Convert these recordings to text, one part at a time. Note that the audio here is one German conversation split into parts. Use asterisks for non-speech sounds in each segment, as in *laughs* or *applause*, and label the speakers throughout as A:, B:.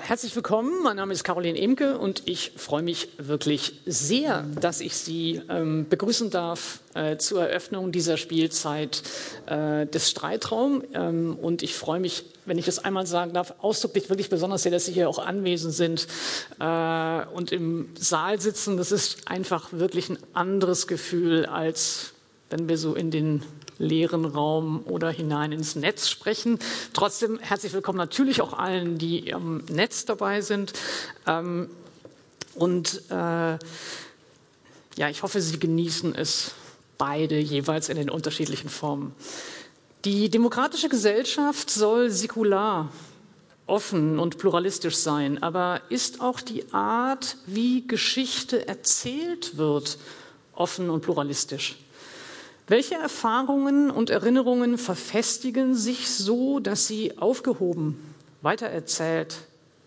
A: Herzlich willkommen, mein Name ist Caroline Emke und ich freue mich wirklich sehr, dass ich Sie ähm, begrüßen darf äh, zur Eröffnung dieser Spielzeit äh, des Streitraum. Ähm, und ich freue mich, wenn ich das einmal sagen darf, ausdrücklich wirklich besonders sehr, dass Sie hier auch anwesend sind äh, und im Saal sitzen. Das ist einfach wirklich ein anderes Gefühl, als wenn wir so in den leeren Raum oder hinein ins Netz sprechen. Trotzdem herzlich willkommen natürlich auch allen, die im Netz dabei sind. Ähm, und äh, ja, ich hoffe, Sie genießen es beide jeweils in den unterschiedlichen Formen. Die demokratische Gesellschaft soll säkular, offen und pluralistisch sein, aber ist auch die Art, wie Geschichte erzählt wird, offen und pluralistisch? Welche Erfahrungen und Erinnerungen verfestigen sich so, dass sie aufgehoben, weitererzählt,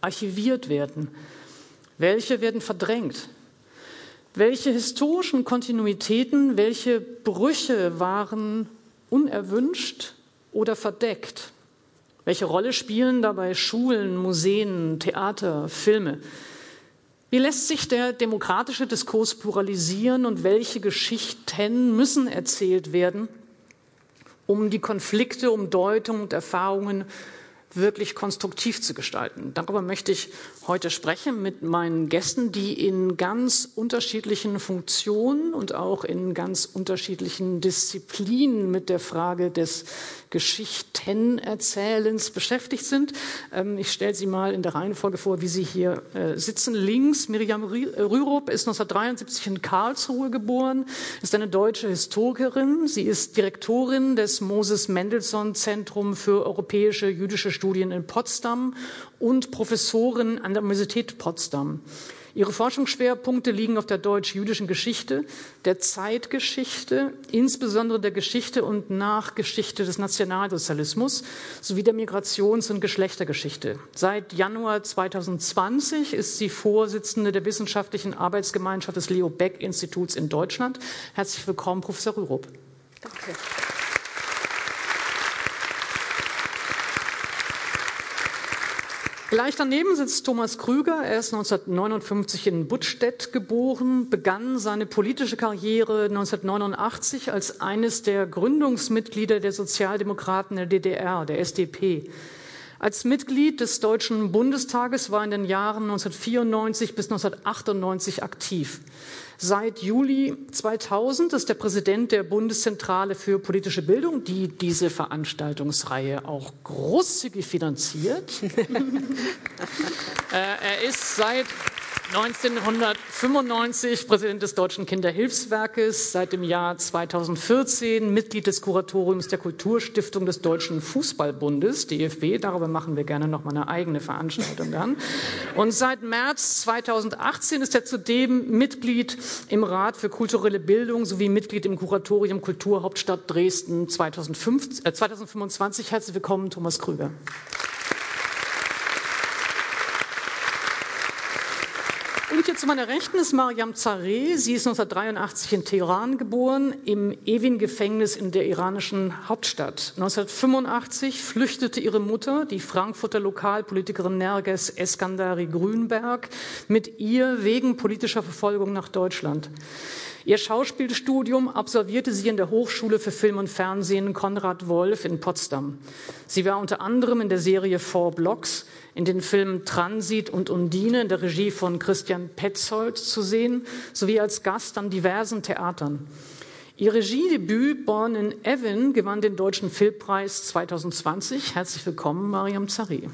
A: archiviert werden? Welche werden verdrängt? Welche historischen Kontinuitäten, welche Brüche waren unerwünscht oder verdeckt? Welche Rolle spielen dabei Schulen, Museen, Theater, Filme? Wie lässt sich der demokratische Diskurs pluralisieren und welche Geschichten müssen erzählt werden, um die Konflikte, um Deutung und Erfahrungen wirklich konstruktiv zu gestalten. Darüber möchte ich heute sprechen mit meinen Gästen, die in ganz unterschiedlichen Funktionen und auch in ganz unterschiedlichen Disziplinen mit der Frage des Geschichtenerzählens beschäftigt sind. Ähm, ich stelle sie mal in der Reihenfolge vor, wie sie hier äh, sitzen. Links Miriam Rürup ist 1973 in Karlsruhe geboren, ist eine deutsche Historikerin. Sie ist Direktorin des Moses Mendelssohn Zentrum für europäische jüdische Studien in Potsdam und Professorin an der Universität Potsdam. Ihre Forschungsschwerpunkte liegen auf der deutsch-jüdischen Geschichte, der Zeitgeschichte, insbesondere der Geschichte und Nachgeschichte des Nationalsozialismus sowie der Migrations- und Geschlechtergeschichte. Seit Januar 2020 ist sie Vorsitzende der wissenschaftlichen Arbeitsgemeinschaft des Leo Beck Instituts in Deutschland. Herzlich willkommen, Professor Rürup. Danke. Gleich daneben sitzt Thomas Krüger. Er ist 1959 in Buttstedt geboren, begann seine politische Karriere 1989 als eines der Gründungsmitglieder der Sozialdemokraten der DDR, der SDP. Als Mitglied des Deutschen Bundestages war er in den Jahren 1994 bis 1998 aktiv. Seit Juli 2000 ist er Präsident der Bundeszentrale für politische Bildung, die diese Veranstaltungsreihe auch großzügig finanziert. *laughs* Äh, er ist seit 1995 Präsident des Deutschen Kinderhilfswerkes, seit dem Jahr 2014 Mitglied des Kuratoriums der Kulturstiftung des Deutschen Fußballbundes, DFB. Darüber machen wir gerne noch mal eine eigene Veranstaltung dann. Und seit März 2018 ist er zudem Mitglied im Rat für kulturelle Bildung sowie Mitglied im Kuratorium Kulturhauptstadt Dresden 2005, äh, 2025. Herzlich willkommen, Thomas Krüger. Hier zu meiner Rechten ist Mariam Zareh. Sie ist 1983 in Teheran geboren, im Evin-Gefängnis in der iranischen Hauptstadt. 1985 flüchtete ihre Mutter, die Frankfurter Lokalpolitikerin Nerges Eskandari Grünberg, mit ihr wegen politischer Verfolgung nach Deutschland. Ihr Schauspielstudium absolvierte sie in der Hochschule für Film und Fernsehen Konrad Wolf in Potsdam. Sie war unter anderem in der Serie Four Blocks in den Filmen Transit und Undine in der Regie von Christian Petzold zu sehen, sowie als Gast an diversen Theatern. Ihr Regiedebüt Born in Evan gewann den Deutschen Filmpreis 2020. Herzlich willkommen, Mariam Zari.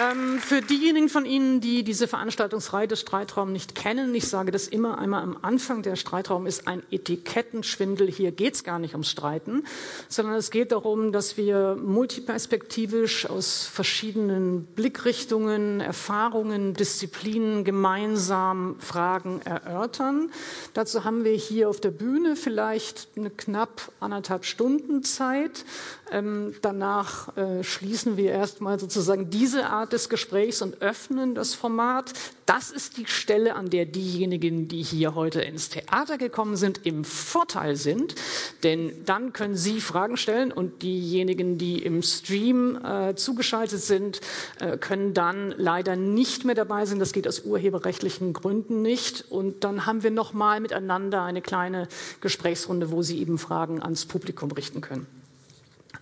A: Ähm, für diejenigen von Ihnen, die diese Veranstaltungsreihe des Streitraum nicht kennen, ich sage das immer einmal am Anfang, der Streitraum ist ein Etikettenschwindel. Hier geht es gar nicht ums Streiten, sondern es geht darum, dass wir multiperspektivisch aus verschiedenen Blickrichtungen, Erfahrungen, Disziplinen gemeinsam Fragen erörtern. Dazu haben wir hier auf der Bühne vielleicht eine knapp anderthalb Stunden Zeit. Ähm, danach äh, schließen wir erstmal sozusagen diese Art des Gesprächs und öffnen das Format. Das ist die Stelle, an der diejenigen, die hier heute ins Theater gekommen sind, im Vorteil sind. Denn dann können Sie Fragen stellen und diejenigen, die im Stream äh, zugeschaltet sind, äh, können dann leider nicht mehr dabei sein. Das geht aus urheberrechtlichen Gründen nicht. Und dann haben wir noch mal miteinander eine kleine Gesprächsrunde, wo Sie eben Fragen ans Publikum richten können.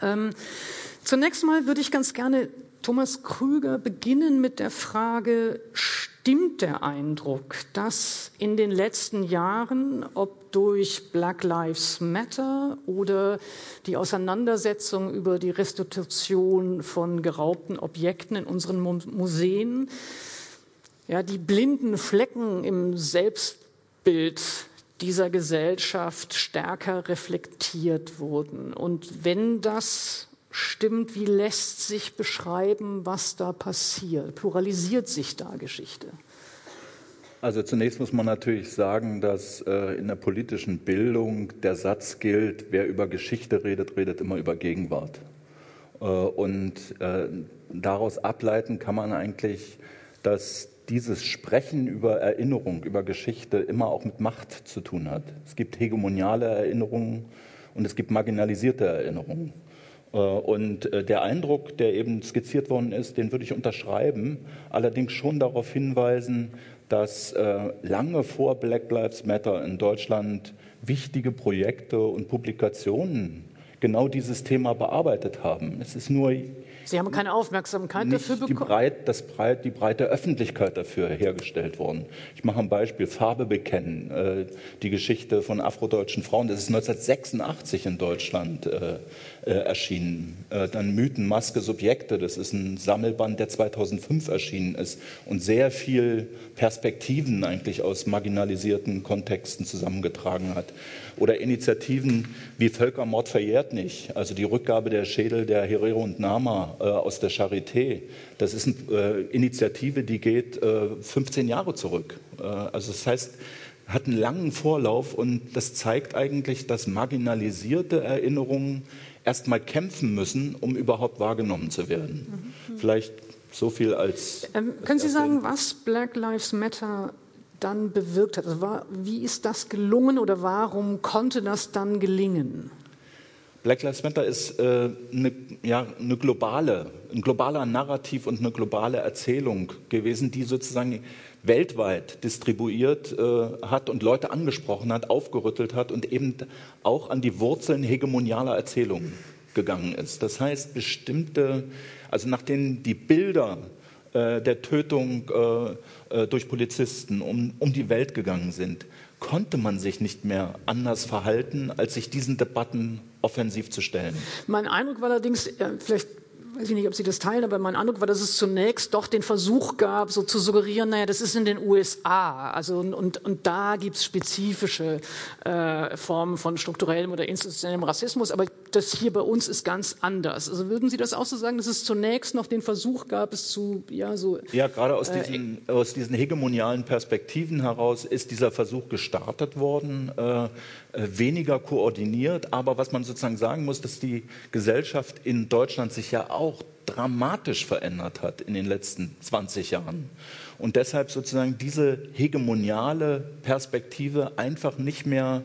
A: Ähm, zunächst mal würde ich ganz gerne Thomas Krüger beginnen mit der Frage, stimmt der Eindruck, dass in den letzten Jahren, ob durch Black Lives Matter oder die Auseinandersetzung über die Restitution von geraubten Objekten in unseren Museen, ja, die blinden Flecken im Selbstbild dieser Gesellschaft stärker reflektiert wurden. Und wenn das stimmt, wie lässt sich beschreiben, was da passiert? Pluralisiert sich da Geschichte?
B: Also zunächst muss man natürlich sagen, dass äh, in der politischen Bildung der Satz gilt, wer über Geschichte redet, redet immer über Gegenwart. Äh, und äh, daraus ableiten kann man eigentlich, dass dieses Sprechen über Erinnerung, über Geschichte immer auch mit Macht zu tun hat. Es gibt hegemoniale Erinnerungen und es gibt marginalisierte Erinnerungen. Äh, und äh, der Eindruck, der eben skizziert worden ist, den würde ich unterschreiben, allerdings schon darauf hinweisen, dass äh, lange vor Black Lives Matter in Deutschland wichtige Projekte und Publikationen genau dieses Thema bearbeitet haben. Es ist nur
A: Sie haben keine Aufmerksamkeit dafür bekommen?
B: Die, Breit, das Breit, die breite Öffentlichkeit dafür hergestellt worden. Ich mache ein Beispiel, Farbe bekennen, äh, die Geschichte von afrodeutschen Frauen. Das ist 1986 in Deutschland äh, äh, erschienen. Äh, dann Mythen, Maske, Subjekte, das ist ein Sammelband, der 2005 erschienen ist und sehr viel Perspektiven eigentlich aus marginalisierten Kontexten zusammengetragen hat. Oder Initiativen wie Völkermord verjährt nicht, also die Rückgabe der Schädel der Herero und Nama äh, aus der Charité. Das ist eine äh, Initiative, die geht äh, 15 Jahre zurück. Äh, also das heißt, hat einen langen Vorlauf und das zeigt eigentlich, dass marginalisierte Erinnerungen erstmal kämpfen müssen, um überhaupt wahrgenommen zu werden. Mhm. Vielleicht so viel als.
A: Ähm, können Sie sagen, was Black Lives Matter dann bewirkt hat? Also war, wie ist das gelungen oder warum konnte das dann gelingen?
B: Black Lives Matter ist äh, eine, ja, eine globale, ein globaler Narrativ und eine globale Erzählung gewesen, die sozusagen weltweit distribuiert äh, hat und Leute angesprochen hat, aufgerüttelt hat und eben auch an die Wurzeln hegemonialer Erzählungen gegangen ist. Das heißt, bestimmte, also nachdem die Bilder äh, der Tötung äh, äh, durch Polizisten um, um die Welt gegangen sind, konnte man sich nicht mehr anders verhalten, als sich diesen Debatten offensiv zu stellen.
A: Mein Eindruck war allerdings, vielleicht weiß ich nicht, ob Sie das teilen, aber mein Eindruck war, dass es zunächst doch den Versuch gab, so zu suggerieren, naja, das ist in den USA. Also, und, und, und da gibt es spezifische äh, Formen von strukturellem oder institutionellem Rassismus, aber das hier bei uns ist ganz anders. Also würden Sie das auch so sagen, dass es zunächst noch den Versuch gab, es zu, ja, so.
B: Ja, gerade aus, äh, diesen, aus diesen hegemonialen Perspektiven heraus ist dieser Versuch gestartet worden. Äh, äh, weniger koordiniert. Aber was man sozusagen sagen muss, dass die Gesellschaft in Deutschland sich ja auch dramatisch verändert hat in den letzten 20 Jahren. Und deshalb sozusagen diese hegemoniale Perspektive einfach nicht mehr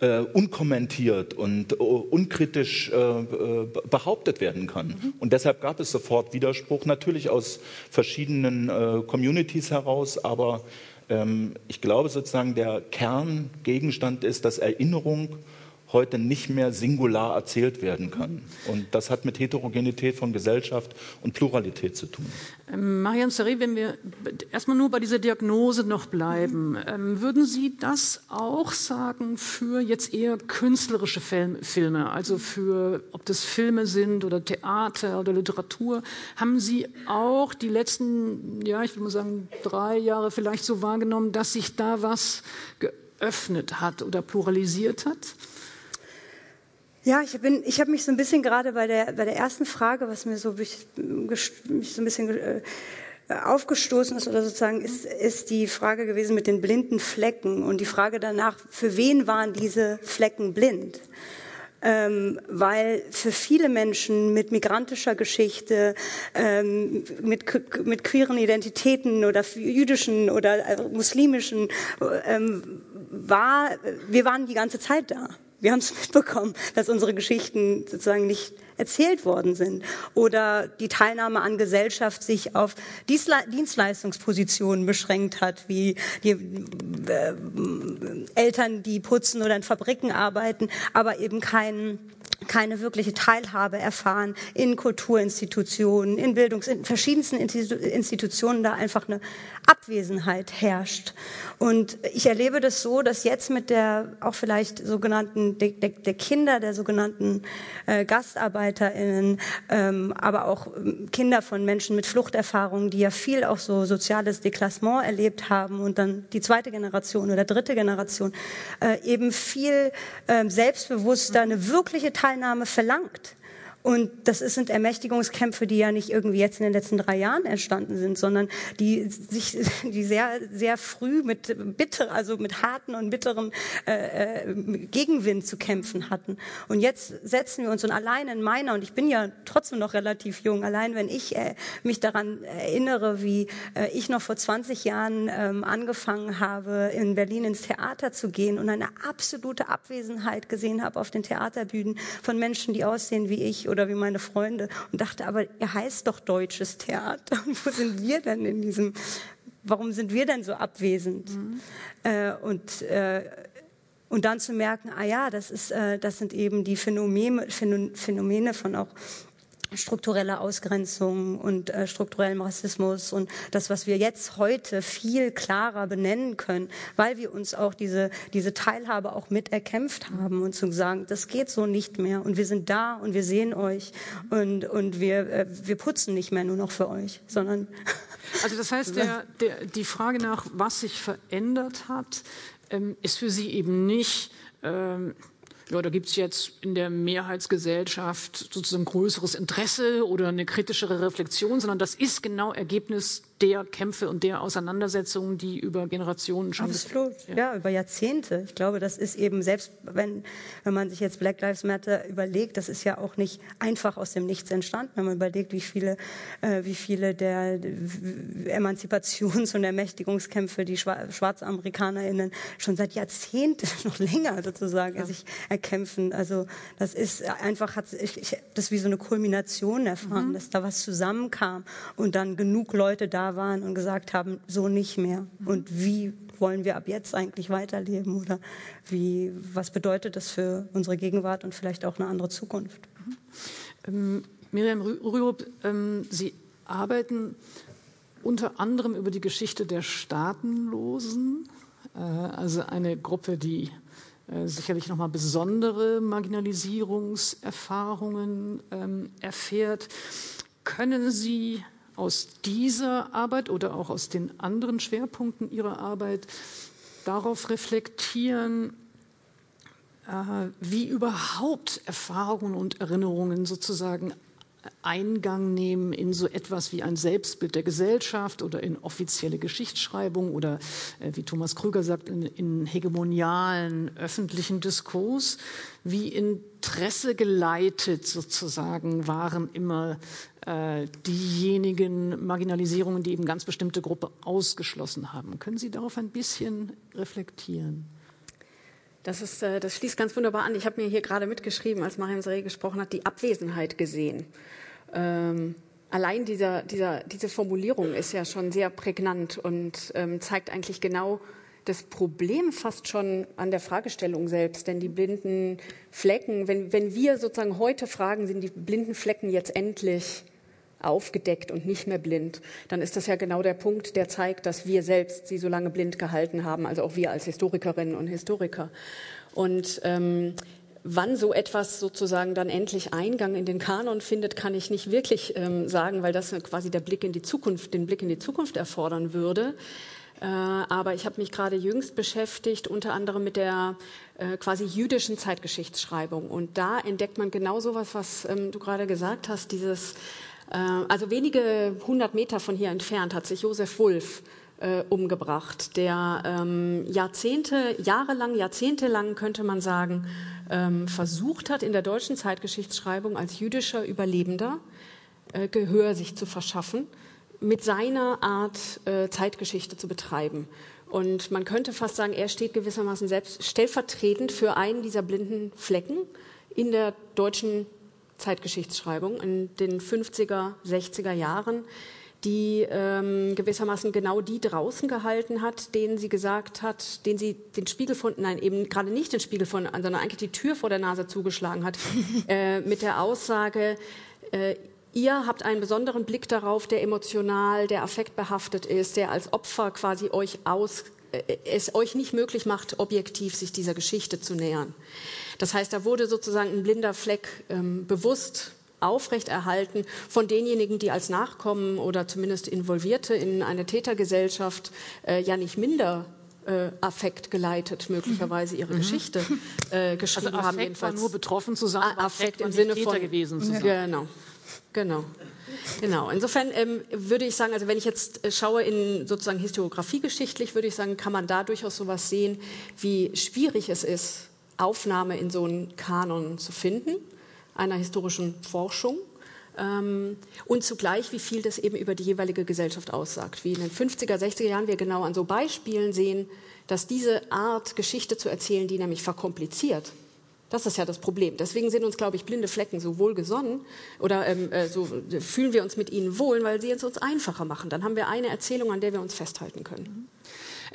B: äh, unkommentiert und äh, unkritisch äh behauptet werden kann. Mhm. Und deshalb gab es sofort Widerspruch, natürlich aus verschiedenen äh, Communities heraus, aber ähm, ich glaube sozusagen, der Kerngegenstand ist, dass Erinnerung heute nicht mehr singular erzählt werden kann. Und das hat mit Heterogenität von Gesellschaft und Pluralität zu tun.
A: Ähm, Marianne Sarri, wenn wir erstmal nur bei dieser Diagnose noch bleiben, ähm, würden Sie das auch sagen für jetzt eher künstlerische Filme, also für, ob das Filme sind oder Theater oder Literatur, haben Sie auch die letzten, ja, ich würde mal sagen, drei Jahre vielleicht so wahrgenommen, dass sich da was geöffnet hat oder pluralisiert hat?
C: Ja, ich, bin, ich habe mich so ein bisschen gerade bei der, bei der ersten Frage, was mir so, mich, mich so ein bisschen äh, aufgestoßen ist, oder sozusagen, ist, ist die Frage gewesen mit den blinden Flecken und die Frage danach, für wen waren diese Flecken blind? ähm, weil für viele Menschen mit migrantischer Geschichte, ähm, mit, mit queeren Identitäten oder jüdischen oder äh, muslimischen, ähm, war, wir waren die ganze Zeit da. Wir haben es *laughs* mitbekommen, dass unsere Geschichten sozusagen nicht erzählt worden sind oder die Teilnahme an Gesellschaft sich auf Dienstleistungspositionen beschränkt hat, wie die äh, Eltern, die putzen oder in Fabriken arbeiten, aber eben keinen keine wirkliche Teilhabe erfahren in Kulturinstitutionen, in Bildungs, in verschiedensten Institutionen da einfach eine Abwesenheit herrscht. Und ich erlebe das so, dass jetzt mit der auch vielleicht sogenannten der, der, der Kinder der sogenannten äh, GastarbeiterInnen, ähm, aber auch ähm, Kinder von Menschen mit Fluchterfahrungen, die ja viel auch so soziales Deklassement erlebt haben und dann die zweite Generation oder dritte Generation äh, eben viel äh, selbstbewusster eine wirkliche Teilnahme verlangt. Und das sind Ermächtigungskämpfe, die ja nicht irgendwie jetzt in den letzten drei Jahren entstanden sind, sondern die sich, *laughs* die sehr, sehr früh mit bitter, also mit harten und bitteren äh, äh, Gegenwind zu kämpfen hatten. Und jetzt setzen wir uns und allein in meiner, und ich bin ja trotzdem noch relativ jung, allein wenn ich äh, mich daran erinnere, wie äh, ich noch vor 20 Jahren ähm, angefangen habe, in Berlin ins Theater zu gehen und eine absolute Abwesenheit gesehen habe auf den Theaterbühnen von Menschen, die aussehen wie ich oder wie meine Freunde und dachte, aber ihr heißt doch deutsches Theater. *laughs* Wo sind wir denn in diesem, warum sind wir denn so abwesend? Mhm. Äh, und, äh, und dann zu merken, ah ja, das, ist, äh, das sind eben die Phänomene, Phänomene von auch strukturelle Ausgrenzung und äh, strukturellem Rassismus und das, was wir jetzt heute viel klarer benennen können, weil wir uns auch diese, diese Teilhabe auch mit erkämpft haben und zu sagen, das geht so nicht mehr und wir sind da und wir sehen euch und, und wir, äh, wir putzen nicht mehr nur noch für euch, sondern. *laughs*
A: Also das heißt, der, der, die Frage nach, was sich verändert hat, ähm, ist für Sie eben nicht, ähm, ja, da gibt es jetzt in der Mehrheitsgesellschaft sozusagen größeres Interesse oder eine kritischere Reflexion, sondern das ist genau Ergebnis der Kämpfe und der Auseinandersetzungen, die über Generationen schon
C: Absolut, ja. ja, über Jahrzehnte. Ich glaube, das ist eben selbst, wenn, wenn man sich jetzt Black Lives Matter überlegt, das ist ja auch nicht einfach aus dem Nichts entstanden, wenn man überlegt, wie viele, äh, wie viele der Emanzipations- und Ermächtigungskämpfe die SchwarzamerikanerInnen schon seit Jahrzehnten, *laughs* noch länger sozusagen, ja. sich erkämpfen. Also das ist einfach, hat, ich, ich, das wie so eine Kulmination erfahren, mhm. dass da was zusammenkam und dann genug Leute da waren und gesagt haben, so nicht mehr. Und wie wollen wir ab jetzt eigentlich weiterleben oder wie, was bedeutet das für unsere Gegenwart und vielleicht auch eine andere Zukunft?
A: Ähm, Miriam Rürup, ähm, Sie arbeiten unter anderem über die Geschichte der Staatenlosen, äh, also eine Gruppe, die äh, sicherlich nochmal besondere Marginalisierungserfahrungen ähm, erfährt. Können Sie aus dieser Arbeit oder auch aus den anderen Schwerpunkten Ihrer Arbeit darauf reflektieren, äh, wie überhaupt Erfahrungen und Erinnerungen sozusagen Eingang nehmen in so etwas wie ein Selbstbild der Gesellschaft oder in offizielle Geschichtsschreibung oder, äh, wie Thomas Krüger sagt, in, in hegemonialen öffentlichen Diskurs. Wie Interesse geleitet sozusagen waren immer diejenigen Marginalisierungen, die eben ganz bestimmte Gruppe ausgeschlossen haben. Können Sie darauf ein bisschen reflektieren?
D: Das, ist, äh, das schließt ganz wunderbar an. Ich habe mir hier gerade mitgeschrieben, als Mariam Sareh gesprochen hat, die Abwesenheit gesehen. Ähm, allein dieser, dieser, diese Formulierung ist ja schon sehr prägnant und ähm, zeigt eigentlich genau das Problem fast schon an der Fragestellung selbst. Denn die blinden Flecken, wenn, wenn wir sozusagen heute fragen, sind die blinden Flecken jetzt endlich aufgedeckt und nicht mehr blind, dann ist das ja genau der Punkt, der zeigt, dass wir selbst sie so lange blind gehalten haben, also auch wir als Historikerinnen und Historiker. Und ähm, wann so etwas sozusagen dann endlich Eingang in den Kanon findet, kann ich nicht wirklich ähm, sagen, weil das quasi der Blick in die Zukunft, den Blick in die Zukunft erfordern würde. Äh, aber ich habe mich gerade jüngst beschäftigt, unter anderem mit der äh, quasi jüdischen Zeitgeschichtsschreibung. Und da entdeckt man genau so was, ähm, du gerade gesagt hast, dieses also wenige hundert Meter von hier entfernt hat sich Josef Wulff äh, umgebracht, der ähm, Jahrzehnte, jahrelang, jahrzehntelang könnte man sagen, ähm, versucht hat, in der deutschen Zeitgeschichtsschreibung als jüdischer Überlebender äh, Gehör sich zu verschaffen, mit seiner Art äh, Zeitgeschichte zu betreiben. Und man könnte fast sagen, er steht gewissermaßen selbst stellvertretend für einen dieser blinden Flecken in der deutschen Zeitgeschichtsschreibung in den 50er, 60er Jahren, die ähm, gewissermaßen genau die draußen gehalten hat, denen sie gesagt hat, den sie den Spiegel von, nein, eben gerade nicht den Spiegel von, sondern eigentlich die Tür vor der Nase zugeschlagen hat, *laughs* äh, mit der Aussage, äh, Ihr habt einen besonderen Blick darauf, der emotional, der affektbehaftet ist, der als Opfer quasi euch aus, äh, es euch nicht möglich macht, objektiv sich dieser Geschichte zu nähern. Das heißt, da wurde sozusagen ein blinder Fleck ähm, bewusst aufrechterhalten von denjenigen, die als Nachkommen oder zumindest Involvierte in eine Tätergesellschaft äh, ja nicht minder äh, Affekt geleitet, möglicherweise ihre mhm. Geschichte äh, geschrieben also
A: Affekt
D: haben. Jedenfalls.
A: War nur betroffen zu sein,
D: Affekt, Affekt im Sinne
A: Täter
D: von
A: gewesen zu sein.
D: Genau, genau. Genau. Insofern ähm, würde ich sagen, also wenn ich jetzt äh, schaue in sozusagen historiografiegeschichtlich, würde ich sagen, kann man da durchaus sowas sehen, wie schwierig es ist, Aufnahme in so einen Kanon zu finden, einer historischen Forschung. Ähm, und zugleich, wie viel das eben über die jeweilige Gesellschaft aussagt. Wie in den 50er, 60er Jahren wir genau an so Beispielen sehen, dass diese Art, Geschichte zu erzählen, die nämlich verkompliziert, das ist ja das Problem. Deswegen sind uns, glaube ich, blinde Flecken so wohlgesonnen oder ähm, äh, so fühlen wir uns mit ihnen wohl, weil sie es uns einfacher machen. Dann haben wir eine Erzählung, an der wir uns festhalten können.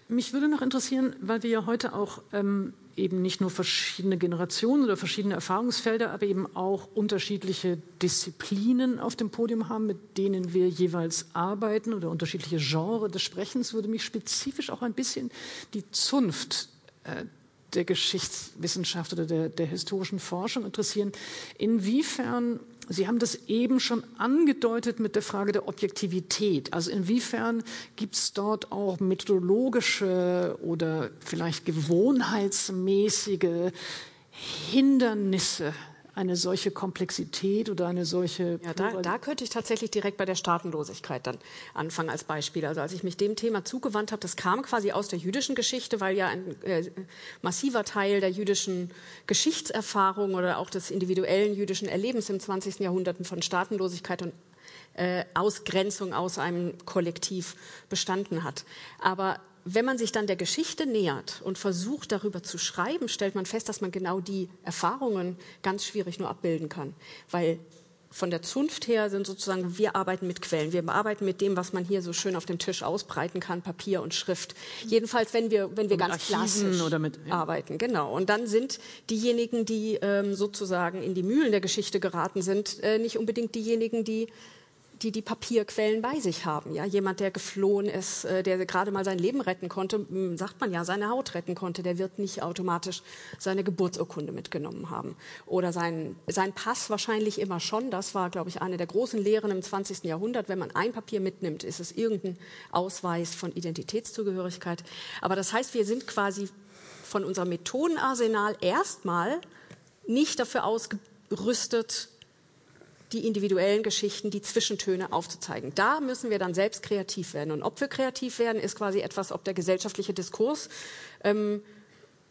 A: Mich würde noch interessieren, weil wir ja heute auch ähm, eben nicht nur verschiedene Generationen oder verschiedene Erfahrungsfelder, aber eben auch unterschiedliche Disziplinen auf dem Podium haben, mit denen wir jeweils arbeiten oder unterschiedliche Genres des Sprechens, würde mich spezifisch auch ein bisschen die Zunft äh, der Geschichtswissenschaft oder der, der historischen Forschung interessieren. Inwiefern Sie haben das eben schon angedeutet mit der Frage der Objektivität. Also inwiefern gibt es dort auch methodologische oder vielleicht gewohnheitsmäßige Hindernisse, eine solche Komplexität oder eine solche.
D: Ja, da, da, könnte ich tatsächlich direkt bei der Staatenlosigkeit dann anfangen als Beispiel. Also als ich mich dem Thema zugewandt habe, das kam quasi aus der jüdischen Geschichte, weil ja ein äh, massiver Teil der jüdischen Geschichtserfahrung oder auch des individuellen jüdischen Erlebens im 20. Jahrhundert von Staatenlosigkeit und äh, Ausgrenzung aus einem Kollektiv bestanden hat. Aber wenn man sich dann der Geschichte nähert und versucht, darüber zu schreiben, stellt man fest, dass man genau die Erfahrungen ganz schwierig nur abbilden kann. Weil von der Zunft her sind sozusagen, wir arbeiten mit Quellen. Wir arbeiten mit dem, was man hier so schön auf dem Tisch ausbreiten kann, Papier und Schrift. Jedenfalls, wenn wir, wenn wir ganz klassisch mit, ja. arbeiten. Genau. Und dann sind diejenigen, die ähm, sozusagen in die Mühlen der Geschichte geraten sind, äh, nicht unbedingt diejenigen, die die die Papierquellen bei sich haben. Ja, jemand, der geflohen ist, äh, der gerade mal sein Leben retten konnte, sagt man ja, seine Haut retten konnte, der wird nicht automatisch seine Geburtsurkunde mitgenommen haben oder sein, sein Pass wahrscheinlich immer schon. Das war, glaube ich, eine der großen Lehren im 20. Jahrhundert. Wenn man ein Papier mitnimmt, ist es irgendein Ausweis von Identitätszugehörigkeit. Aber das heißt, wir sind quasi von unserem Methodenarsenal erstmal nicht dafür ausgerüstet, die individuellen Geschichten, die Zwischentöne aufzuzeigen. Da müssen wir dann selbst kreativ werden. Und ob wir kreativ werden, ist quasi etwas, ob der gesellschaftliche Diskurs ähm,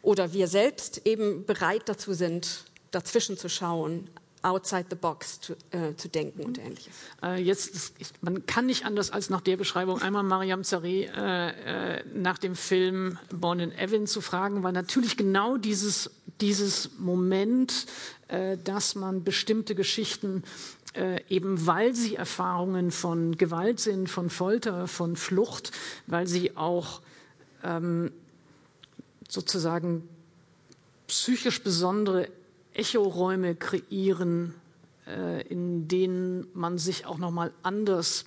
D: oder wir selbst eben bereit dazu sind, dazwischen zu schauen, outside the box zu, äh, zu denken und ähnliches.
A: Äh, jetzt, ich, man kann nicht anders als nach der Beschreibung einmal Mariam Zareh äh, äh, nach dem Film Born in Evan zu fragen, weil natürlich genau dieses, dieses Moment, äh, dass man bestimmte Geschichten äh, eben weil sie Erfahrungen von Gewalt sind, von Folter, von Flucht, weil sie auch ähm, sozusagen psychisch besondere Echoräume kreieren, äh, in denen man sich auch noch mal anders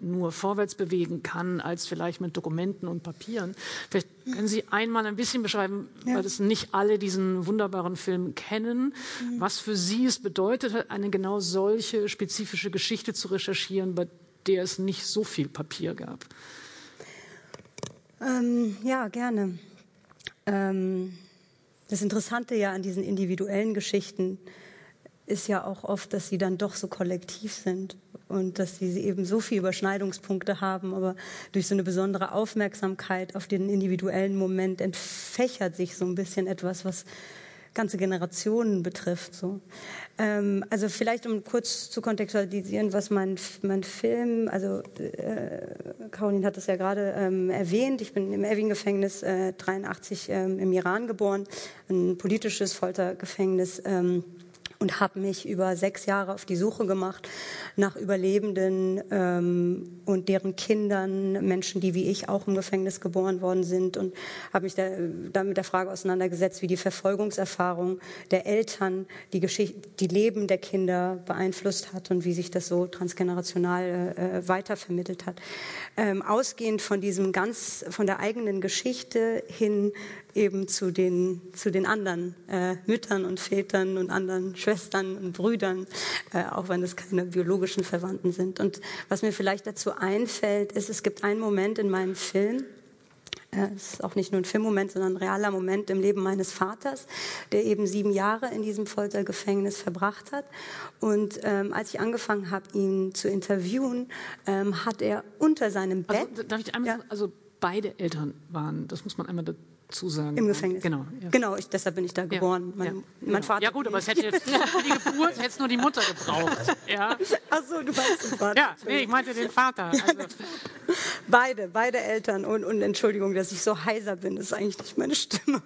A: nur vorwärts bewegen kann, als vielleicht mit Dokumenten und Papieren. Vielleicht können Sie einmal ein bisschen beschreiben, ja. weil das nicht alle diesen wunderbaren Film kennen, mhm. was für Sie es bedeutet hat, eine genau solche spezifische Geschichte zu recherchieren, bei der es nicht so viel Papier gab.
C: Ähm, ja, gerne. Ähm, das Interessante ja an diesen individuellen Geschichten ist ja auch oft, dass sie dann doch so kollektiv sind. und dass sie eben so viele Überschneidungspunkte haben, aber durch so eine besondere Aufmerksamkeit auf den individuellen Moment entfächert sich so ein bisschen etwas, was ganze Generationen betrifft. So. Ähm, also vielleicht um kurz zu kontextualisieren, was mein, mein Film, also äh, Caroline hat das ja gerade ähm, erwähnt, ich bin im Evin-Gefängnis äh, 83 ähm, im Iran geboren, ein politisches Foltergefängnis. Ähm, und habe mich über sechs Jahre auf die Suche gemacht nach Überlebenden ähm, und deren Kindern, Menschen, die wie ich auch im Gefängnis geboren worden sind und habe mich da, da, mit der Frage auseinandergesetzt, wie die Verfolgungserfahrung der Eltern die, Geschichte, die Leben der Kinder beeinflusst hat und wie sich das so transgenerational äh, weitervermittelt hat. Ähm, ausgehend von diesem ganz, von der eigenen Geschichte hin eben zu den, zu den anderen äh, Müttern und Vätern und anderen Schwestern und Brüdern, äh, auch wenn es keine biologischen Verwandten sind. Und was mir vielleicht dazu einfällt, ist, es gibt einen Moment in meinem Film, äh, es ist auch nicht nur ein Filmmoment, sondern ein realer Moment im Leben meines Vaters, der eben sieben Jahre in diesem Foltergefängnis verbracht hat. Und ähm, als ich angefangen habe, ihn zu interviewen, ähm, hat er unter seinem also, Bett.
A: Also, darf ich einmal ja. sagen, also beide Eltern waren, das muss man einmal zusagen.
C: Im Gefängnis.
A: Genau.
C: Ja. Genau, ich, deshalb bin ich da geboren.
A: Ja,
C: mein,
A: ja,
C: mein genau. Vater.
A: Ja gut, aber es hätte jetzt *laughs* für die Geburt hätte nur die Mutter gebraucht. Ja.
C: Ach so, du meinst den Vater.
A: Ja, nee, ich meinte den Vater. Also. *laughs*
C: beide, beide Eltern und, und Entschuldigung, dass ich so heiser bin, das ist eigentlich nicht meine Stimme.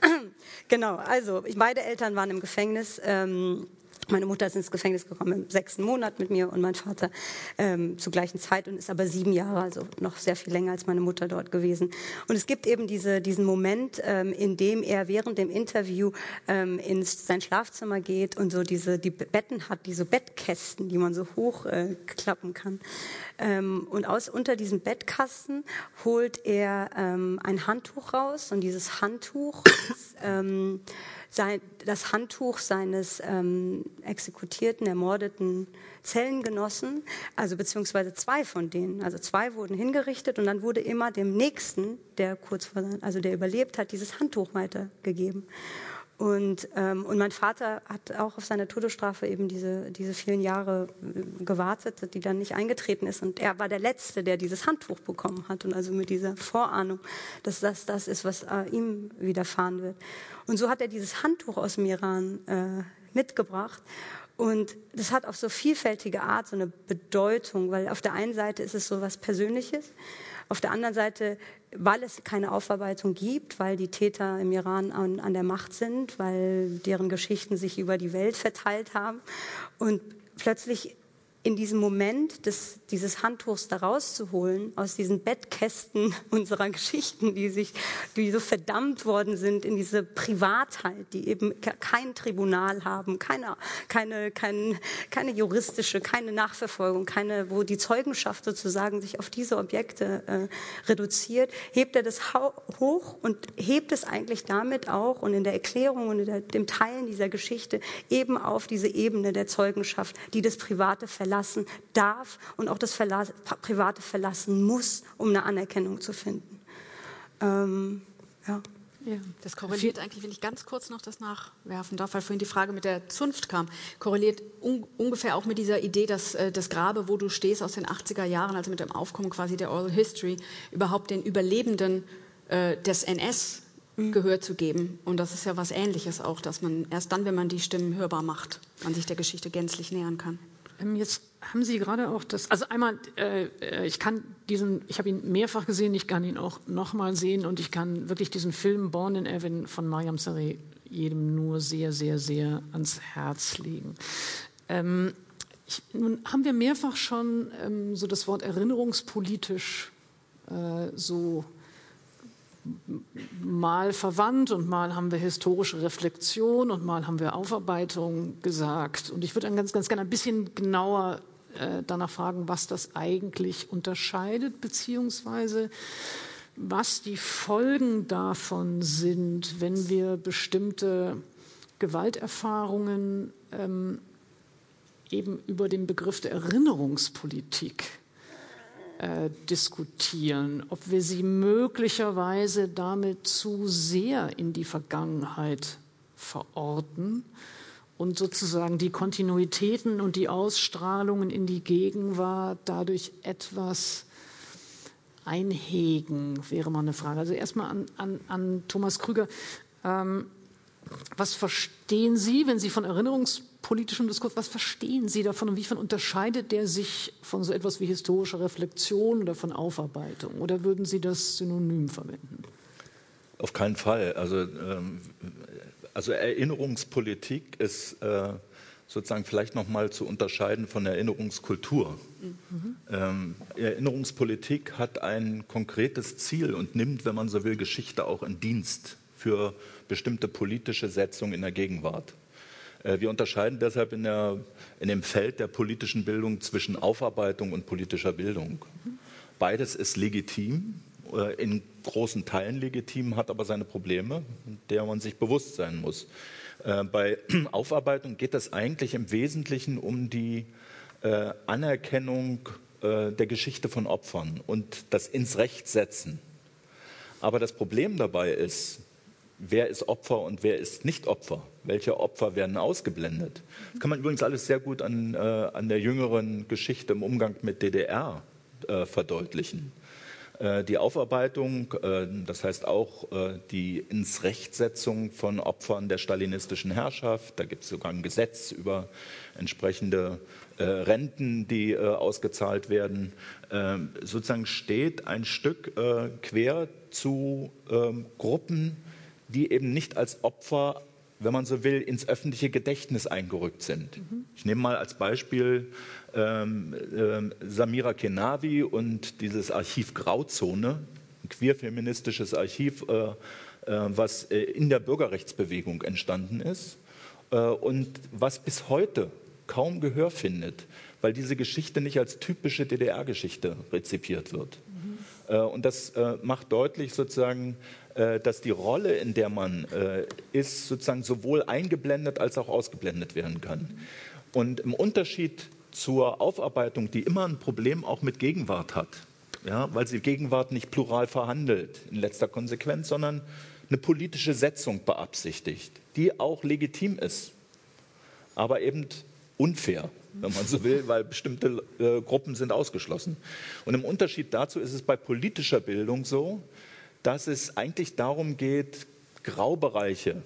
C: *clears throat* genau, also beide Eltern waren im Gefängnis. Ähm, meine Mutter ist ins Gefängnis gekommen im sechsten Monat mit mir und mein Vater ähm, zur gleichen Zeit und ist aber sieben Jahre, also noch sehr viel länger als meine Mutter dort gewesen. Und es gibt eben diese, diesen Moment, ähm, in dem er während dem Interview ähm, ins sein Schlafzimmer geht und so diese die Betten hat, diese Bettkästen, die man so hochklappen äh, kann. Ähm, und aus unter diesem Bettkasten holt er ähm, ein Handtuch raus und dieses Handtuch ist, ähm, sein, das Handtuch seines ähm, exekutierten, ermordeten Zellengenossen, also beziehungsweise zwei von denen, also zwei wurden hingerichtet und dann wurde immer dem nächsten, der kurz vor, also der überlebt hat, dieses Handtuch weitergegeben. Und, ähm, und mein Vater hat auch auf seine Todesstrafe eben diese, diese vielen Jahre äh, gewartet, die dann nicht eingetreten ist. Und er war der Letzte, der dieses Handtuch bekommen hat. Und also mit dieser Vorahnung, dass das das ist, was äh, ihm widerfahren wird. Und so hat er dieses Handtuch aus dem Iran äh, mitgebracht. Und das hat auf so vielfältige Art so eine Bedeutung, weil auf der einen Seite ist es so was Persönliches. Auf der anderen Seite, weil es keine Aufarbeitung gibt, weil die Täter im Iran an, an der Macht sind, weil deren Geschichten sich über die Welt verteilt haben und plötzlich in diesem Moment des, dieses Handtuchs da rauszuholen, aus diesen Bettkästen *laughs* unserer Geschichten, die sich, die so verdammt worden sind in diese Privatheit, die eben kein Tribunal haben, keine, keine, keine, keine juristische, keine Nachverfolgung, keine, wo die Zeugenschaft sozusagen sich auf diese Objekte äh, reduziert, hebt er das hoch und hebt es eigentlich damit auch und in der Erklärung und in der, dem Teilen dieser Geschichte eben auf diese Ebene der Zeugenschaft, die das Private verlangt verlassen darf und auch das Verla Private verlassen muss, um eine Anerkennung zu finden. Ähm, ja.
D: Ja, das korreliert eigentlich, wenn ich ganz kurz noch das nachwerfen darf, weil vorhin die Frage mit der Zunft kam, korreliert un ungefähr auch mit dieser Idee, dass äh, das Grabe, wo du stehst aus den 80er Jahren, also mit dem Aufkommen quasi der Oral History, überhaupt den Überlebenden äh, des NS mhm. Gehör zu geben. Und das ist ja was Ähnliches auch, dass man erst dann, wenn man die Stimmen hörbar macht, man sich der Geschichte gänzlich nähern kann.
A: Ähm, jetzt haben Sie gerade auch das, also einmal, äh, äh, ich kann diesen, ich habe ihn mehrfach gesehen, ich kann ihn auch nochmal sehen und ich kann wirklich diesen Film Born in Evan von Mariam Sareh jedem nur sehr, sehr, sehr ans Herz legen. Ähm, ich, nun haben wir mehrfach schon ähm, so das Wort erinnerungspolitisch äh, so mal verwandt und mal haben wir historische Reflexion und mal haben wir Aufarbeitung gesagt. Und ich würde dann ganz, ganz gerne ein bisschen genauer äh, danach fragen, was das eigentlich unterscheidet, beziehungsweise was die Folgen davon sind, wenn wir bestimmte Gewalterfahrungen ähm, eben über den Begriff der Erinnerungspolitik äh, diskutieren, ob wir sie möglicherweise damit zu sehr in die Vergangenheit verorten und sozusagen die Kontinuitäten und die Ausstrahlungen in die Gegenwart dadurch etwas einhegen, wäre mal eine Frage. Also erstmal an, an, an Thomas Krüger. Ähm, was verstehen Sie, wenn Sie von erinnerungspolitischem Diskurs, was verstehen Sie davon und wiefern unterscheidet der sich von so etwas wie historischer Reflexion oder von Aufarbeitung? Oder würden Sie das synonym verwenden?
B: Auf keinen Fall. Also, ähm, also Erinnerungspolitik ist äh, sozusagen vielleicht noch mal zu unterscheiden von Erinnerungskultur. Mhm. Ähm, Erinnerungspolitik hat ein konkretes Ziel und nimmt, wenn man so will, Geschichte auch in Dienst für bestimmte politische Setzungen in der Gegenwart. Äh, wir unterscheiden deshalb in, der, in, dem Feld der politischen Bildung zwischen Aufarbeitung und politischer Bildung. Beides ist legitim, äh, in großen Teilen legitim, hat aber seine Probleme, der man sich bewusst sein muss. Äh, bei *clears throat* Aufarbeitung geht es eigentlich im Wesentlichen um die Anerkennung der Geschichte von Opfern und das ins Recht setzen. Aber das Problem dabei ist, wer ist Opfer und wer ist nicht Opfer? Welche Opfer werden ausgeblendet? Das kann man übrigens alles sehr gut an, äh, an der jüngeren Geschichte im Umgang mit DDR äh, verdeutlichen. Äh, die Aufarbeitung, äh, das heißt auch äh, die ins Rechtsetzung von Opfern der stalinistischen Herrschaft, da gibt es sogar ein Gesetz über entsprechende Renten, die ausgezahlt werden, sozusagen steht ein Stück quer zu ähm, Gruppen, die eben nicht als Opfer, wenn man so will, ins öffentliche Gedächtnis eingerückt sind. Mhm. Ich nehme mal als Beispiel ähm, äh, Samira Kenavi und dieses Archiv Grauzone, ein queerfeministisches Archiv, äh, äh, was äh, in der Bürgerrechtsbewegung entstanden ist äh, und was bis heute kaum Gehör findet, weil diese Geschichte nicht als typische DDR-Geschichte rezipiert wird. Mhm. Und das macht deutlich sozusagen, dass die Rolle, in der man äh, ist, sozusagen sowohl eingeblendet als auch ausgeblendet werden kann. Und im Unterschied zur Aufarbeitung, die immer ein Problem auch mit Gegenwart hat, ja, weil sie Gegenwart nicht plural verhandelt in letzter Konsequenz, sondern eine politische Setzung beabsichtigt, die auch legitim ist, aber eben unfair, wenn man so will, weil bestimmte äh, Gruppen sind ausgeschlossen. Und im Unterschied dazu ist es bei politischer Bildung so, dass es eigentlich darum geht, Graubereiche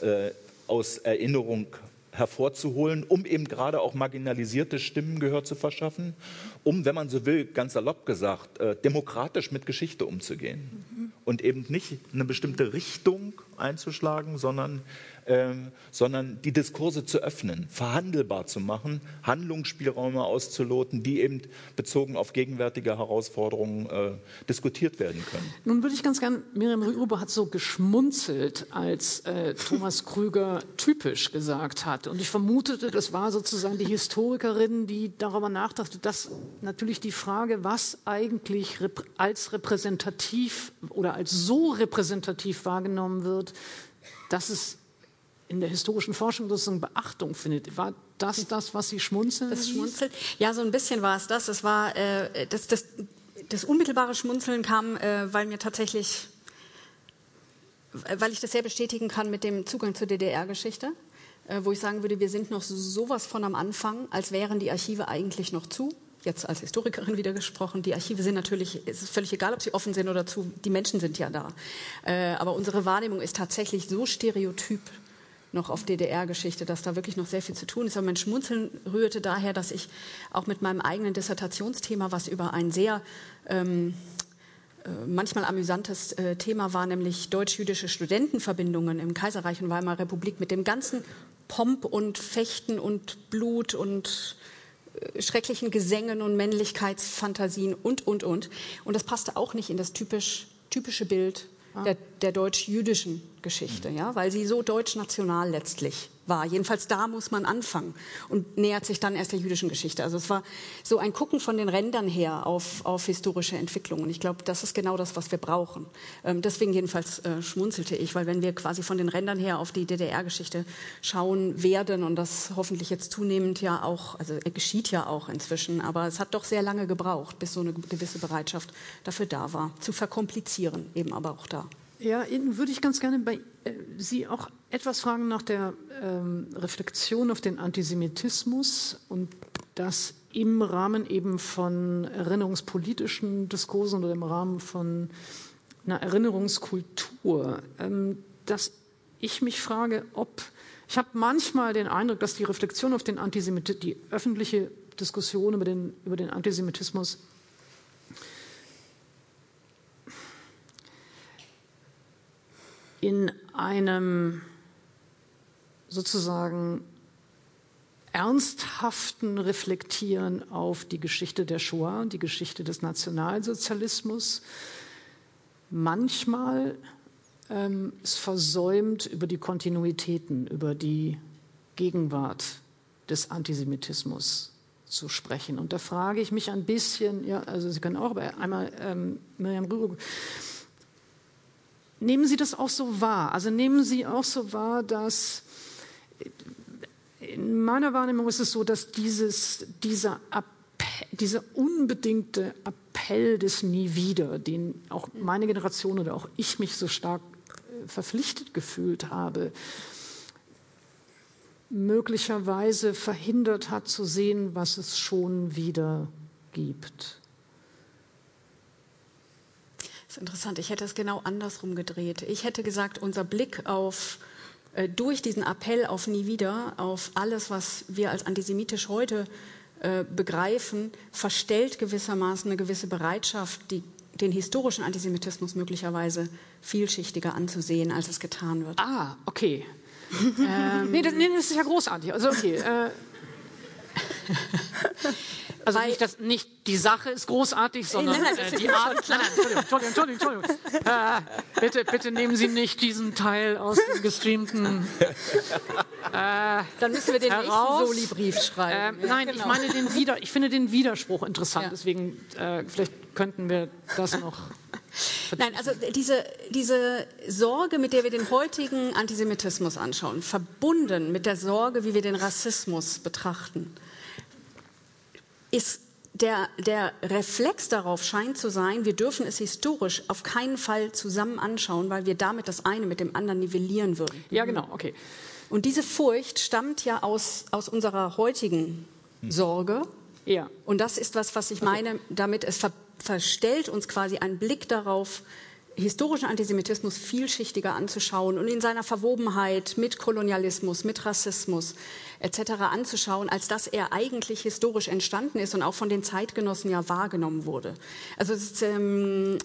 B: äh, aus Erinnerung hervorzuholen, um eben gerade auch marginalisierte Stimmen Gehör zu verschaffen, um, wenn man so will, ganz salopp gesagt, äh, demokratisch mit Geschichte umzugehen mhm. und eben nicht eine bestimmte Richtung einzuschlagen, sondern ähm, sondern die Diskurse zu öffnen, verhandelbar zu machen, Handlungsspielräume auszuloten, die eben bezogen auf gegenwärtige Herausforderungen äh, diskutiert werden können.
A: Nun würde ich ganz gern, Miriam Rüruber hat so geschmunzelt, als äh, Thomas Krüger typisch gesagt hat. Und ich vermutete, das war sozusagen die Historikerin, die darüber nachdachte, dass natürlich die Frage, was eigentlich als repräsentativ oder als so repräsentativ wahrgenommen wird, dass es in der historischen Forschung sozusagen Beachtung findet. War das das, was Sie schmunzeln?
D: Das Schmunzeln? Ja, so ein bisschen war es das. Es war äh, das, das, das, unmittelbare Schmunzeln kam, äh, weil mir tatsächlich, weil ich das sehr bestätigen kann mit dem Zugang zur DDR-Geschichte, äh, wo ich sagen würde, wir sind noch sowas von am Anfang, als wären die Archive eigentlich noch zu jetzt als Historikerin wieder gesprochen, die Archive sind natürlich, es ist völlig egal, ob sie offen sind oder zu, die Menschen sind ja da. Äh, aber unsere Wahrnehmung ist tatsächlich so stereotyp noch auf DDR-Geschichte, dass da wirklich noch sehr viel zu tun ist. Aber mein Schmunzeln rührte daher, dass ich auch mit meinem eigenen Dissertationsthema, was über ein sehr ähm, äh, manchmal amüsantes äh, Thema war, nämlich deutsch-jüdische Studentenverbindungen im Kaiserreich und Weimarer Republik mit dem ganzen Pomp und Fechten und Blut und äh, schrecklichen Gesängen und Männlichkeitsfantasien und, und, und. Und das passte auch nicht in das typisch, typische Bild der, der deutsch-jüdischen Geschichte, ja, weil sie so deutsch-national letztlich war. Jedenfalls da muss man anfangen und nähert sich dann erst der jüdischen Geschichte. Also es war so ein Gucken von den Rändern her auf, auf historische Entwicklungen. Ich glaube, das ist genau das, was wir brauchen. Ähm, deswegen jedenfalls äh, schmunzelte ich, weil wenn wir quasi von den Rändern her auf die DDR-Geschichte schauen werden und das hoffentlich jetzt zunehmend ja auch, also er geschieht ja auch inzwischen, aber es hat doch sehr lange gebraucht, bis so eine gewisse Bereitschaft dafür da war, zu verkomplizieren eben aber auch da.
A: Ja, Ihnen würde ich ganz gerne bei äh, Sie auch etwas fragen nach der ähm, Reflexion auf den Antisemitismus und das im Rahmen eben von erinnerungspolitischen Diskursen oder im Rahmen von einer Erinnerungskultur. Ähm, dass ich mich frage, ob ich habe manchmal den Eindruck, dass die Reflexion auf den Antisemitismus, die öffentliche Diskussion über den, über den Antisemitismus in einem sozusagen ernsthaften Reflektieren auf die Geschichte der Shoah, die Geschichte des Nationalsozialismus, manchmal ähm, es versäumt, über die Kontinuitäten, über die Gegenwart des Antisemitismus zu sprechen. Und da frage ich mich ein bisschen, ja, also Sie können auch, aber einmal ähm, Miriam Rürup, Nehmen Sie das auch so wahr? Also nehmen Sie auch so wahr, dass in meiner Wahrnehmung ist es so, dass dieses, dieser, dieser unbedingte Appell des Nie wieder, den auch meine Generation oder auch ich mich so stark äh, verpflichtet gefühlt habe, möglicherweise verhindert hat zu sehen, was es schon wieder gibt.
D: Das ist interessant. Ich hätte es genau andersrum gedreht. Ich hätte gesagt, unser Blick auf äh, durch diesen Appell auf nie wieder, auf alles, was wir als antisemitisch heute äh, begreifen, verstellt gewissermaßen eine gewisse Bereitschaft, die, den historischen Antisemitismus möglicherweise vielschichtiger anzusehen, als es getan wird.
A: Ah, okay. ähm, *laughs* nee, das, nee, das, ist ja großartig. Also okay. Äh, *laughs* Also nicht, das, nicht die Sache ist großartig, sondern nein, nein, äh, die Art. Nein, nein, Entschuldigung, Entschuldigung, Entschuldigung. *laughs* Äh, bitte, bitte nehmen Sie nicht diesen Teil aus dem gestreamten. *laughs*
D: Äh, Dann müssen wir den heraus. nächsten Soli-Brief schreiben.
A: Äh, nein, genau. ich meine den Wider, ich finde den Widerspruch interessant. Ja. Deswegen äh, vielleicht könnten wir das noch.
D: Nein, also diese, diese Sorge, mit der wir den heutigen Antisemitismus anschauen, verbunden mit der Sorge, wie wir den Rassismus betrachten, ist der, der Reflex darauf scheint zu sein, wir dürfen es historisch auf keinen Fall zusammen anschauen, weil wir damit das eine mit dem anderen nivellieren würden.
A: Ja, genau, okay.
D: Und diese Furcht stammt ja aus, aus unserer heutigen Sorge. Ja. Und das ist was, was ich meine, damit es ver verstellt uns quasi einen Blick darauf, historischen Antisemitismus vielschichtiger anzuschauen und in seiner Verwobenheit mit Kolonialismus, mit Rassismus etc. anzuschauen, als dass er eigentlich historisch entstanden ist und auch von den Zeitgenossen ja wahrgenommen wurde. Also ist, ähm,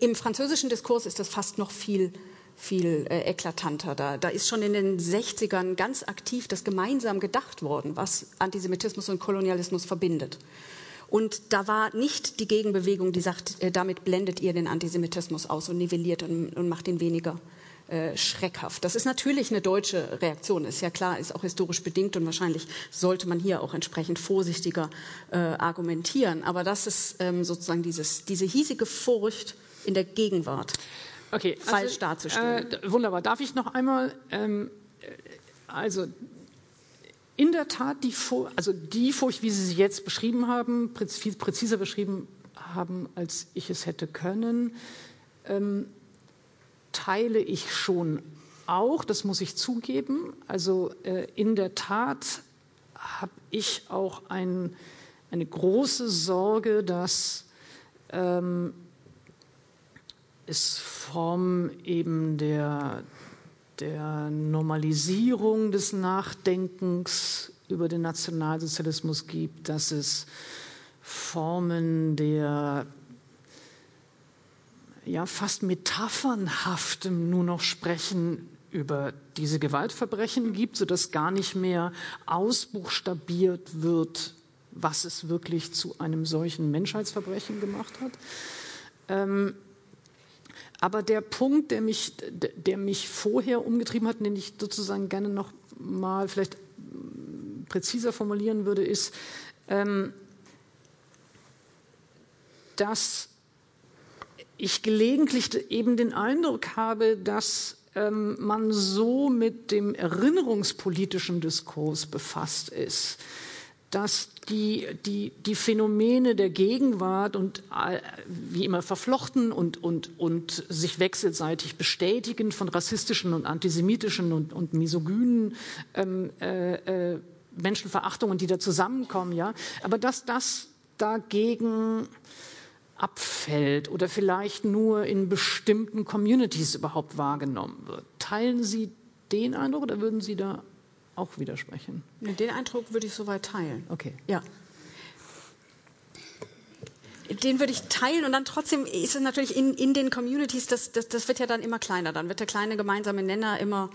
D: im französischen Diskurs ist das fast noch viel viel äh, eklatanter. Da, da ist schon in den 60ern ganz aktiv das gemeinsam gedacht worden, was Antisemitismus und Kolonialismus verbindet. Und da war nicht die Gegenbewegung, die sagt, äh, damit blendet ihr den Antisemitismus aus und nivelliert und, und macht ihn weniger äh, schreckhaft. Das ist natürlich eine deutsche Reaktion, ist ja klar, ist auch historisch bedingt und wahrscheinlich sollte man hier auch entsprechend vorsichtiger äh, argumentieren. Aber das ist ähm, sozusagen dieses, diese hiesige Furcht in der Gegenwart
A: okay,
D: also, falsch darzustellen.
A: Äh, wunderbar. Darf ich noch einmal, ähm, äh, also in der Tat die, also die Furcht, wie Sie sie jetzt beschrieben haben, viel präziser beschrieben haben, als ich es hätte können, ähm, teile ich schon auch, das muss ich zugeben. Also äh, in der Tat habe ich auch ein, eine große Sorge, dass ähm, es Form eben der der Normalisierung des Nachdenkens über den Nationalsozialismus gibt, dass es Formen der ja, fast metaphernhaftem nur noch Sprechen über diese Gewaltverbrechen gibt, sodass gar nicht mehr ausbuchstabiert wird, was es wirklich zu einem solchen Menschheitsverbrechen gemacht hat. Ähm, aber der Punkt, der mich, der mich vorher umgetrieben hat, den ich sozusagen gerne noch mal vielleicht präziser formulieren würde, ist, ähm, dass ich gelegentlich eben den Eindruck habe, dass ähm, man so mit dem erinnerungspolitischen Diskurs befasst ist, dass die, die, die Phänomene der Gegenwart und äh, wie immer verflochten und, und, und sich wechselseitig bestätigen von rassistischen und antisemitischen und, und misogynen ähm, äh, äh, Menschenverachtungen, die da zusammenkommen, ja, aber dass das dagegen abfällt oder vielleicht nur in bestimmten Communities überhaupt wahrgenommen wird. Teilen Sie den Eindruck oder würden Sie da auch widersprechen?
D: Den Eindruck würde ich soweit teilen.
A: Okay.
D: Ja. Den würde ich teilen und dann trotzdem ist es natürlich in, in den Communities, das, das, das wird ja dann immer kleiner. Dann wird der kleine gemeinsame Nenner immer,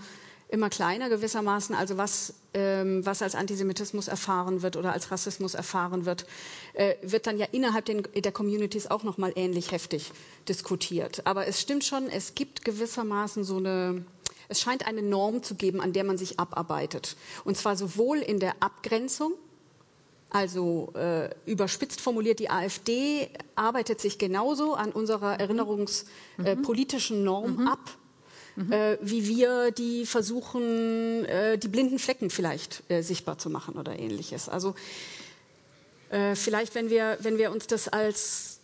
D: immer kleiner gewissermaßen. Also was, ähm, was als Antisemitismus erfahren wird oder als Rassismus erfahren wird, äh, wird dann ja innerhalb den, der Communities auch nochmal ähnlich heftig diskutiert. Aber es stimmt schon, es gibt gewissermaßen so eine es scheint eine Norm zu geben, an der man sich abarbeitet. Und zwar sowohl in der Abgrenzung, also äh, überspitzt formuliert, die AfD arbeitet sich genauso an unserer erinnerungspolitischen mhm. äh, Norm mhm. ab, mhm. äh, wie wir die versuchen, äh, die blinden Flecken vielleicht äh, sichtbar zu machen oder ähnliches. Also äh, vielleicht, wenn wir, wenn wir uns das als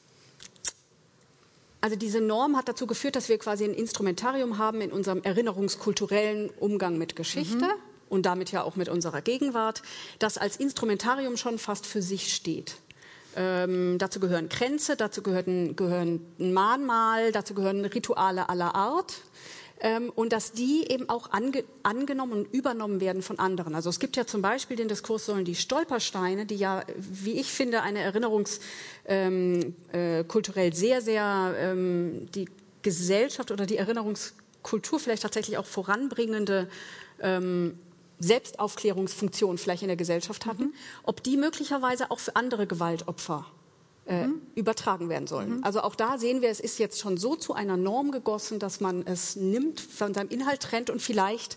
D: also diese Norm hat dazu geführt, dass wir quasi ein Instrumentarium haben in unserem erinnerungskulturellen Umgang mit Geschichte. Mhm. Und damit ja auch mit unserer Gegenwart, das als Instrumentarium schon fast für sich steht. Ähm, dazu gehören Kränze, dazu gehören, gehören Mahnmal, dazu gehören Rituale aller Art ähm, und dass die eben auch ange angenommen und übernommen werden von anderen. Also es gibt ja zum Beispiel den Diskurs sollen die Stolpersteine, die ja, wie ich finde, eine erinnerungskulturell ähm, äh, sehr, sehr ähm, die Gesellschaft oder die Erinnerungskultur vielleicht tatsächlich auch voranbringende ähm, Selbstaufklärungsfunktion vielleicht in der Gesellschaft hatten, mhm. ob die möglicherweise auch für andere Gewaltopfer äh, mhm. übertragen werden sollen. Mhm. Also auch da sehen wir, es ist jetzt schon so zu einer Norm gegossen, dass man es nimmt, von seinem Inhalt trennt und vielleicht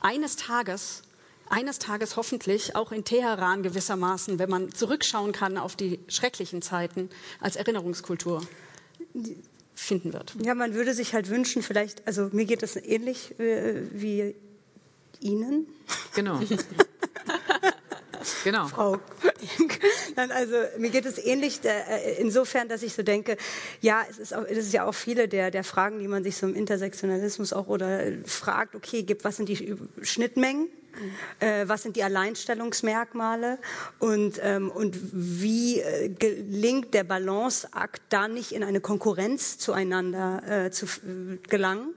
D: eines Tages eines Tages hoffentlich auch in Teheran gewissermaßen, wenn man zurückschauen kann auf die schrecklichen Zeiten, als Erinnerungskultur finden wird.
C: Ja, man würde sich halt wünschen, vielleicht, also mir geht das ähnlich äh, wie Ihnen.
A: Genau. *laughs* Genau.
C: Frau. also mir geht es ähnlich äh, insofern, dass ich so denke, ja, es ist, auch, es ist ja auch viele der, der Fragen, die man sich so im Intersektionalismus auch oder fragt, okay, gibt, was sind die Schnittmengen? Äh, was sind die Alleinstellungsmerkmale und, ähm, und wie äh, gelingt der Balanceakt da nicht in eine Konkurrenz zueinander äh, zu gelangen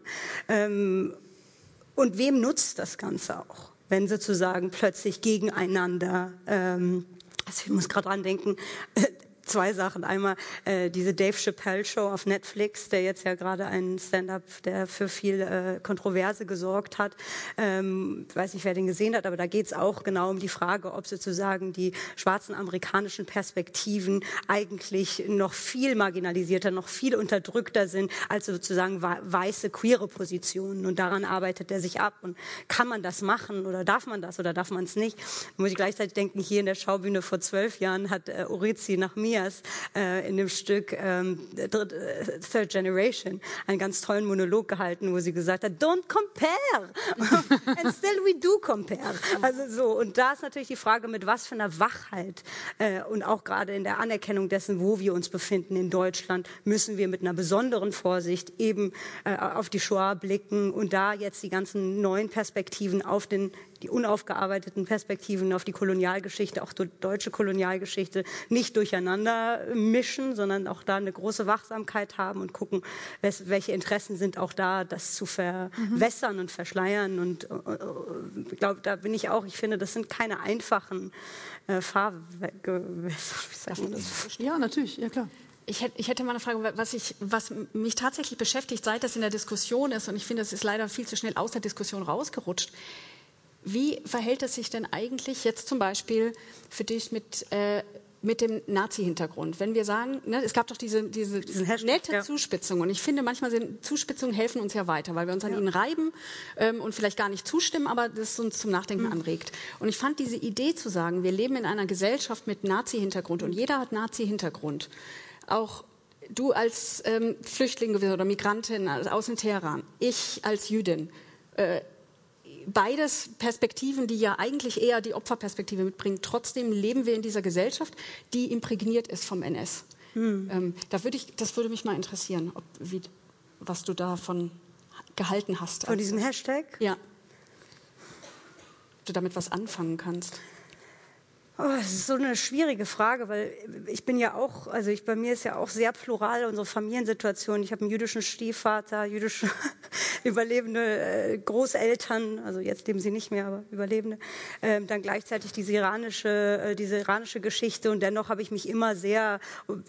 C: ähm, und wem nutzt das Ganze auch? Wenn sozusagen plötzlich gegeneinander ähm, also ich muss gerade dran denken, zwei Sachen. Einmal äh, diese Dave Chappelle Show auf Netflix, der jetzt ja gerade ein Stand-up, der für viel äh, Kontroverse gesorgt hat. Ähm, weiß nicht, wer den gesehen hat, aber da geht es auch genau um die Frage, ob sozusagen die schwarzen amerikanischen Perspektiven eigentlich noch viel marginalisierter, noch viel unterdrückter sind als sozusagen weiße queere Positionen. Und daran arbeitet er sich ab. Und kann man das machen oder darf man das oder darf man es nicht? Muss ich gleichzeitig denken, hier in der Schaubühne vor zwölf Jahren hat äh, Orizi nach mir Meyers äh, in dem Stück ähm, äh, Third Generation einen ganz tollen Monolog gehalten, wo sie gesagt hat, don't compare. *laughs* And still we do compare. Also so. Und da ist natürlich die Frage, mit was für einer Wachheit äh, und auch gerade in der Anerkennung dessen, wo wir uns befinden in Deutschland, müssen wir mit einer besonderen Vorsicht eben äh, auf die Shoah blicken und da jetzt die ganzen neuen Perspektiven auf den die unaufgearbeiteten Perspektiven auf die Kolonialgeschichte, auch die deutsche Kolonialgeschichte, nicht durcheinander mischen, sondern auch da eine große Wachsamkeit haben und gucken, welche Interessen sind auch da, das zu verwässern und verschleiern. Und äh, äh, ich glaube, da bin ich auch, ich finde, das sind keine einfachen äh, Fahrgewässer. *laughs*
A: Ja, natürlich, ja klar.
D: Ich hätte, ich hätte mal eine Frage, was, ich, was mich tatsächlich beschäftigt, seit das in der Diskussion ist, und ich finde, es ist leider viel zu schnell aus der Diskussion rausgerutscht, wie verhält es sich denn eigentlich jetzt zum Beispiel für dich mit, äh, mit dem Nazi-Hintergrund? Wenn wir sagen, ne, es gab doch diese, diese nette ja. Zuspitzung und ich finde, manchmal sind Zuspitzungen helfen uns ja weiter, weil wir uns an ja. ihnen reiben ähm, und vielleicht gar nicht zustimmen, aber das uns zum Nachdenken mhm. anregt. Und ich fand diese Idee zu sagen, wir leben in einer Gesellschaft mit Nazi-Hintergrund und jeder hat Nazi-Hintergrund. Auch du als ähm, Flüchtling oder Migrantin aus dem Teheran, ich als Jüdin, äh, beides Perspektiven, die ja eigentlich eher die Opferperspektive mitbringen. Trotzdem leben wir in dieser Gesellschaft, die imprägniert ist vom NS. Hm. Ähm, da würde ich, das würde mich mal interessieren, ob, wie, was du davon gehalten hast.
C: Von diesem Hashtag?
D: Ja. Ob du damit was anfangen kannst.
C: Oh, das ist so eine schwierige Frage, weil ich bin ja auch, also ich, bei mir ist ja auch sehr plural unsere Familiensituation. Ich habe einen jüdischen Stiefvater, jüdische *laughs* überlebende äh, Großeltern, also jetzt leben sie nicht mehr, aber Überlebende. Ähm, dann gleichzeitig diese iranische, äh, diese iranische Geschichte und dennoch habe ich mich immer sehr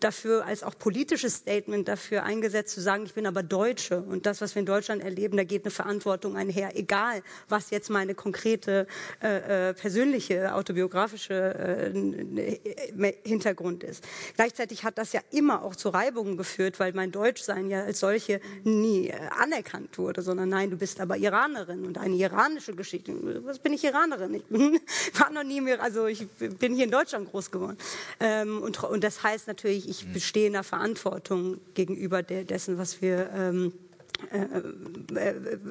C: dafür als auch politisches Statement dafür eingesetzt zu sagen, ich bin aber Deutsche und das, was wir in Deutschland erleben, da geht eine Verantwortung einher, egal was jetzt meine konkrete äh, äh persönliche autobiografische äh, Hintergrund ist. Gleichzeitig hat das ja immer auch zu Reibungen geführt, weil mein Deutschsein ja als solche nie äh, anerkannt wurde, sondern nein, du bist aber Iranerin und eine iranische Geschichte. Was bin ich Iranerin? Ich bin, *laughs* war noch nie mehr, also ich bin hier in Deutschland groß geworden. Ähm, und, und das heißt natürlich, ich bestehe in der Verantwortung gegenüber der, dessen, was wir ähm, äh, äh,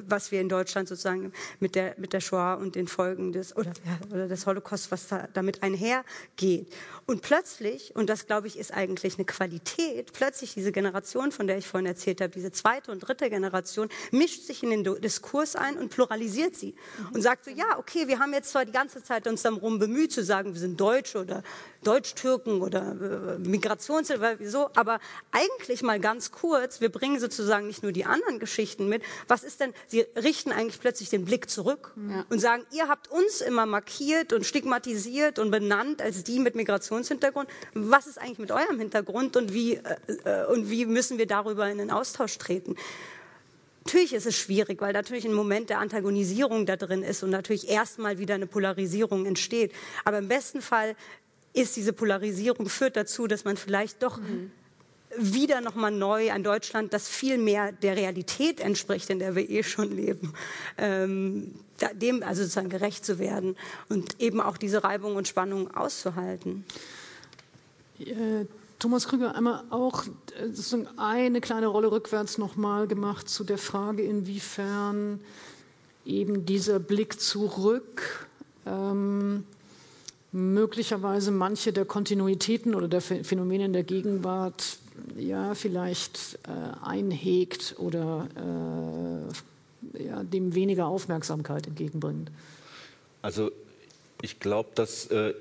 C: was wir in Deutschland sozusagen mit der, mit der Shoah und den Folgen des, oder, oder des Holocaust, was da, damit einhergeht. Und plötzlich, und das glaube ich ist eigentlich eine Qualität, plötzlich diese Generation, von der ich vorhin erzählt habe, diese zweite und dritte Generation, mischt sich in den Diskurs ein und pluralisiert sie. Mhm. Und sagt so, ja, okay, wir haben jetzt zwar die ganze Zeit uns darum bemüht zu sagen, wir sind Deutsche oder Deutsch-Türken oder äh, Migrationshilfe, so, aber eigentlich mal ganz kurz, wir bringen sozusagen nicht nur die anderen Geschichten mit, was ist denn, sie richten eigentlich plötzlich den Blick zurück ja. und sagen, ihr habt uns immer markiert und stigmatisiert und benannt als die mit Migrationshintergrund, was ist eigentlich mit eurem Hintergrund und wie, äh, äh und wie müssen wir darüber in den Austausch treten? Natürlich ist es schwierig, weil natürlich ein Moment der Antagonisierung da drin ist und natürlich erstmal wieder eine Polarisierung entsteht. Aber im besten Fall ist diese Polarisierung, führt dazu, dass man vielleicht doch mhm. wieder nochmal neu ein Deutschland, das viel mehr der Realität entspricht, in der wir eh schon leben, ähm, dem also sozusagen gerecht zu werden und eben auch diese Reibung und Spannung auszuhalten.
A: Äh, Thomas Krüger, einmal auch äh, eine kleine Rolle rückwärts nochmal gemacht zu der Frage, inwiefern eben dieser Blick zurück ähm, möglicherweise manche der Kontinuitäten oder der Phänomene in der Gegenwart ja vielleicht äh, einhegt oder äh, ja, dem weniger Aufmerksamkeit entgegenbringt.
B: Also ich glaube, dass äh,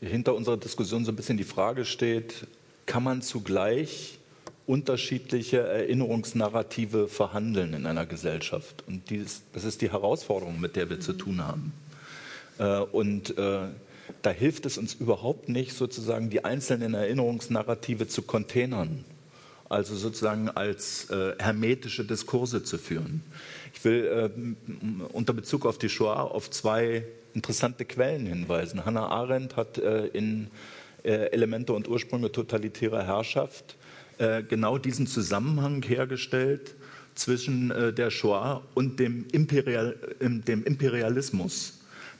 B: hinter unserer Diskussion so ein bisschen die Frage steht, kann man zugleich unterschiedliche Erinnerungsnarrative verhandeln in einer Gesellschaft? Und dies, das ist die Herausforderung, mit der wir mhm. zu tun haben. Äh, und äh, da hilft es uns überhaupt nicht, sozusagen die einzelnen Erinnerungsnarrative zu containern, also sozusagen als äh, hermetische Diskurse zu führen. Ich will äh, unter Bezug auf die Shoah auf zwei interessante Quellen hinweisen. Hannah Arendt hat äh, in äh, Elemente und Ursprünge totalitärer Herrschaft äh, genau diesen Zusammenhang hergestellt zwischen äh, der Shoah und dem, Imperial, dem Imperialismus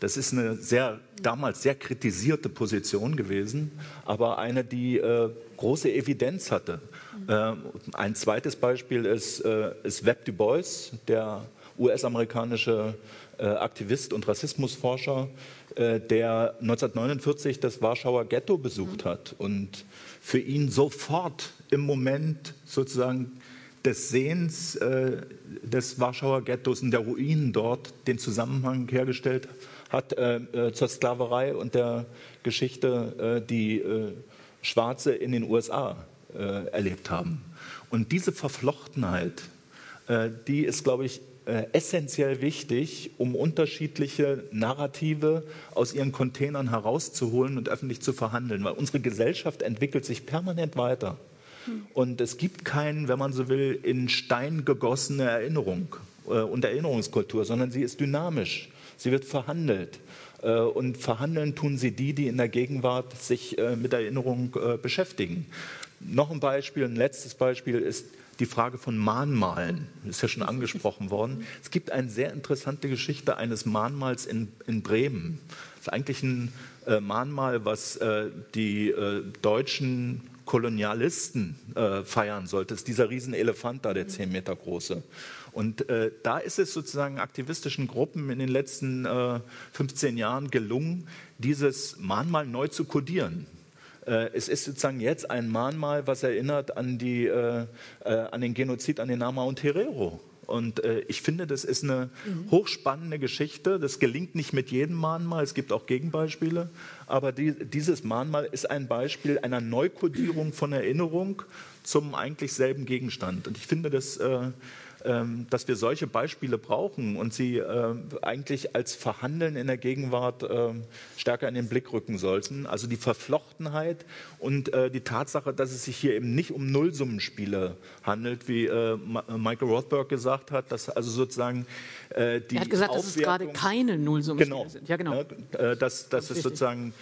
B: das ist eine sehr, damals sehr kritisierte Position gewesen, aber eine, die äh, große Evidenz hatte. Äh, ein zweites Beispiel ist, äh, ist Webb Du Bois, der US-amerikanische äh, Aktivist und Rassismusforscher, äh, der 1949 das Warschauer Ghetto besucht hat und für ihn sofort im Moment sozusagen des Sehens äh, des Warschauer Ghettos und der Ruinen dort den Zusammenhang hergestellt hat äh, äh, zur Sklaverei und der Geschichte, äh, die äh, Schwarze in den USA äh, erlebt haben. Und diese Verflochtenheit, äh, die ist, glaube ich, essentiell wichtig, um unterschiedliche Narrative aus ihren Containern herauszuholen und öffentlich zu verhandeln, weil unsere Gesellschaft entwickelt sich permanent weiter. Hm. Und es gibt keinen, wenn man so will, in Stein gegossene Erinnerung und Erinnerungskultur, sondern sie ist dynamisch. Sie wird verhandelt. Äh, und verhandeln tun sie die, die in der Gegenwart sich äh, mit Erinnerung äh, beschäftigen. Noch ein Beispiel, ein letztes Beispiel ist die Frage von Mahnmalen. Ist ja schon angesprochen worden. Es gibt eine sehr interessante Geschichte eines Mahnmals in, in Bremen. Das ist eigentlich ein Mahnmal, was die deutschen Kolonialisten feiern sollte. Das ist dieser Riesenelefant da, der zehn Meter große. Und äh, da ist es sozusagen aktivistischen Gruppen in den letzten äh, 15 Jahren gelungen, dieses Mahnmal neu zu kodieren. Äh, es ist sozusagen jetzt ein Mahnmal, was erinnert an, die, äh, äh, an den Genozid an den Nama und Herero. Und äh, ich finde, das ist eine mhm. hochspannende Geschichte. Das gelingt nicht mit jedem Mahnmal. Es gibt auch Gegenbeispiele. Aber die, dieses Mahnmal ist ein Beispiel einer Neukodierung von Erinnerung zum eigentlich selben Gegenstand. Und ich finde das äh, dass wir solche Beispiele brauchen und sie äh, eigentlich als Verhandeln in der Gegenwart äh, stärker in den Blick rücken sollten. Also die Verflochtenheit und äh, die Tatsache, dass es sich hier eben nicht um Nullsummenspiele handelt, wie Michael Rothberg gesagt hat, dass also sozusagen
A: die Er hat gesagt, dass es gerade keine Nullsummenspiele
B: genau, sind. Ja, genau. dass, dass es sozusagen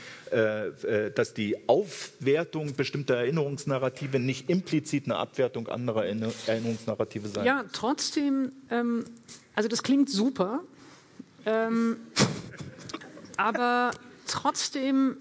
B: dass die Aufwertung bestimmter Erinnerungsnarrative nicht implizit eine Abwertung anderer Erinnerungsnarrative sein
A: Ja, trotzdem trotzdem, ähm, also das klingt super, ähm, aber trotzdem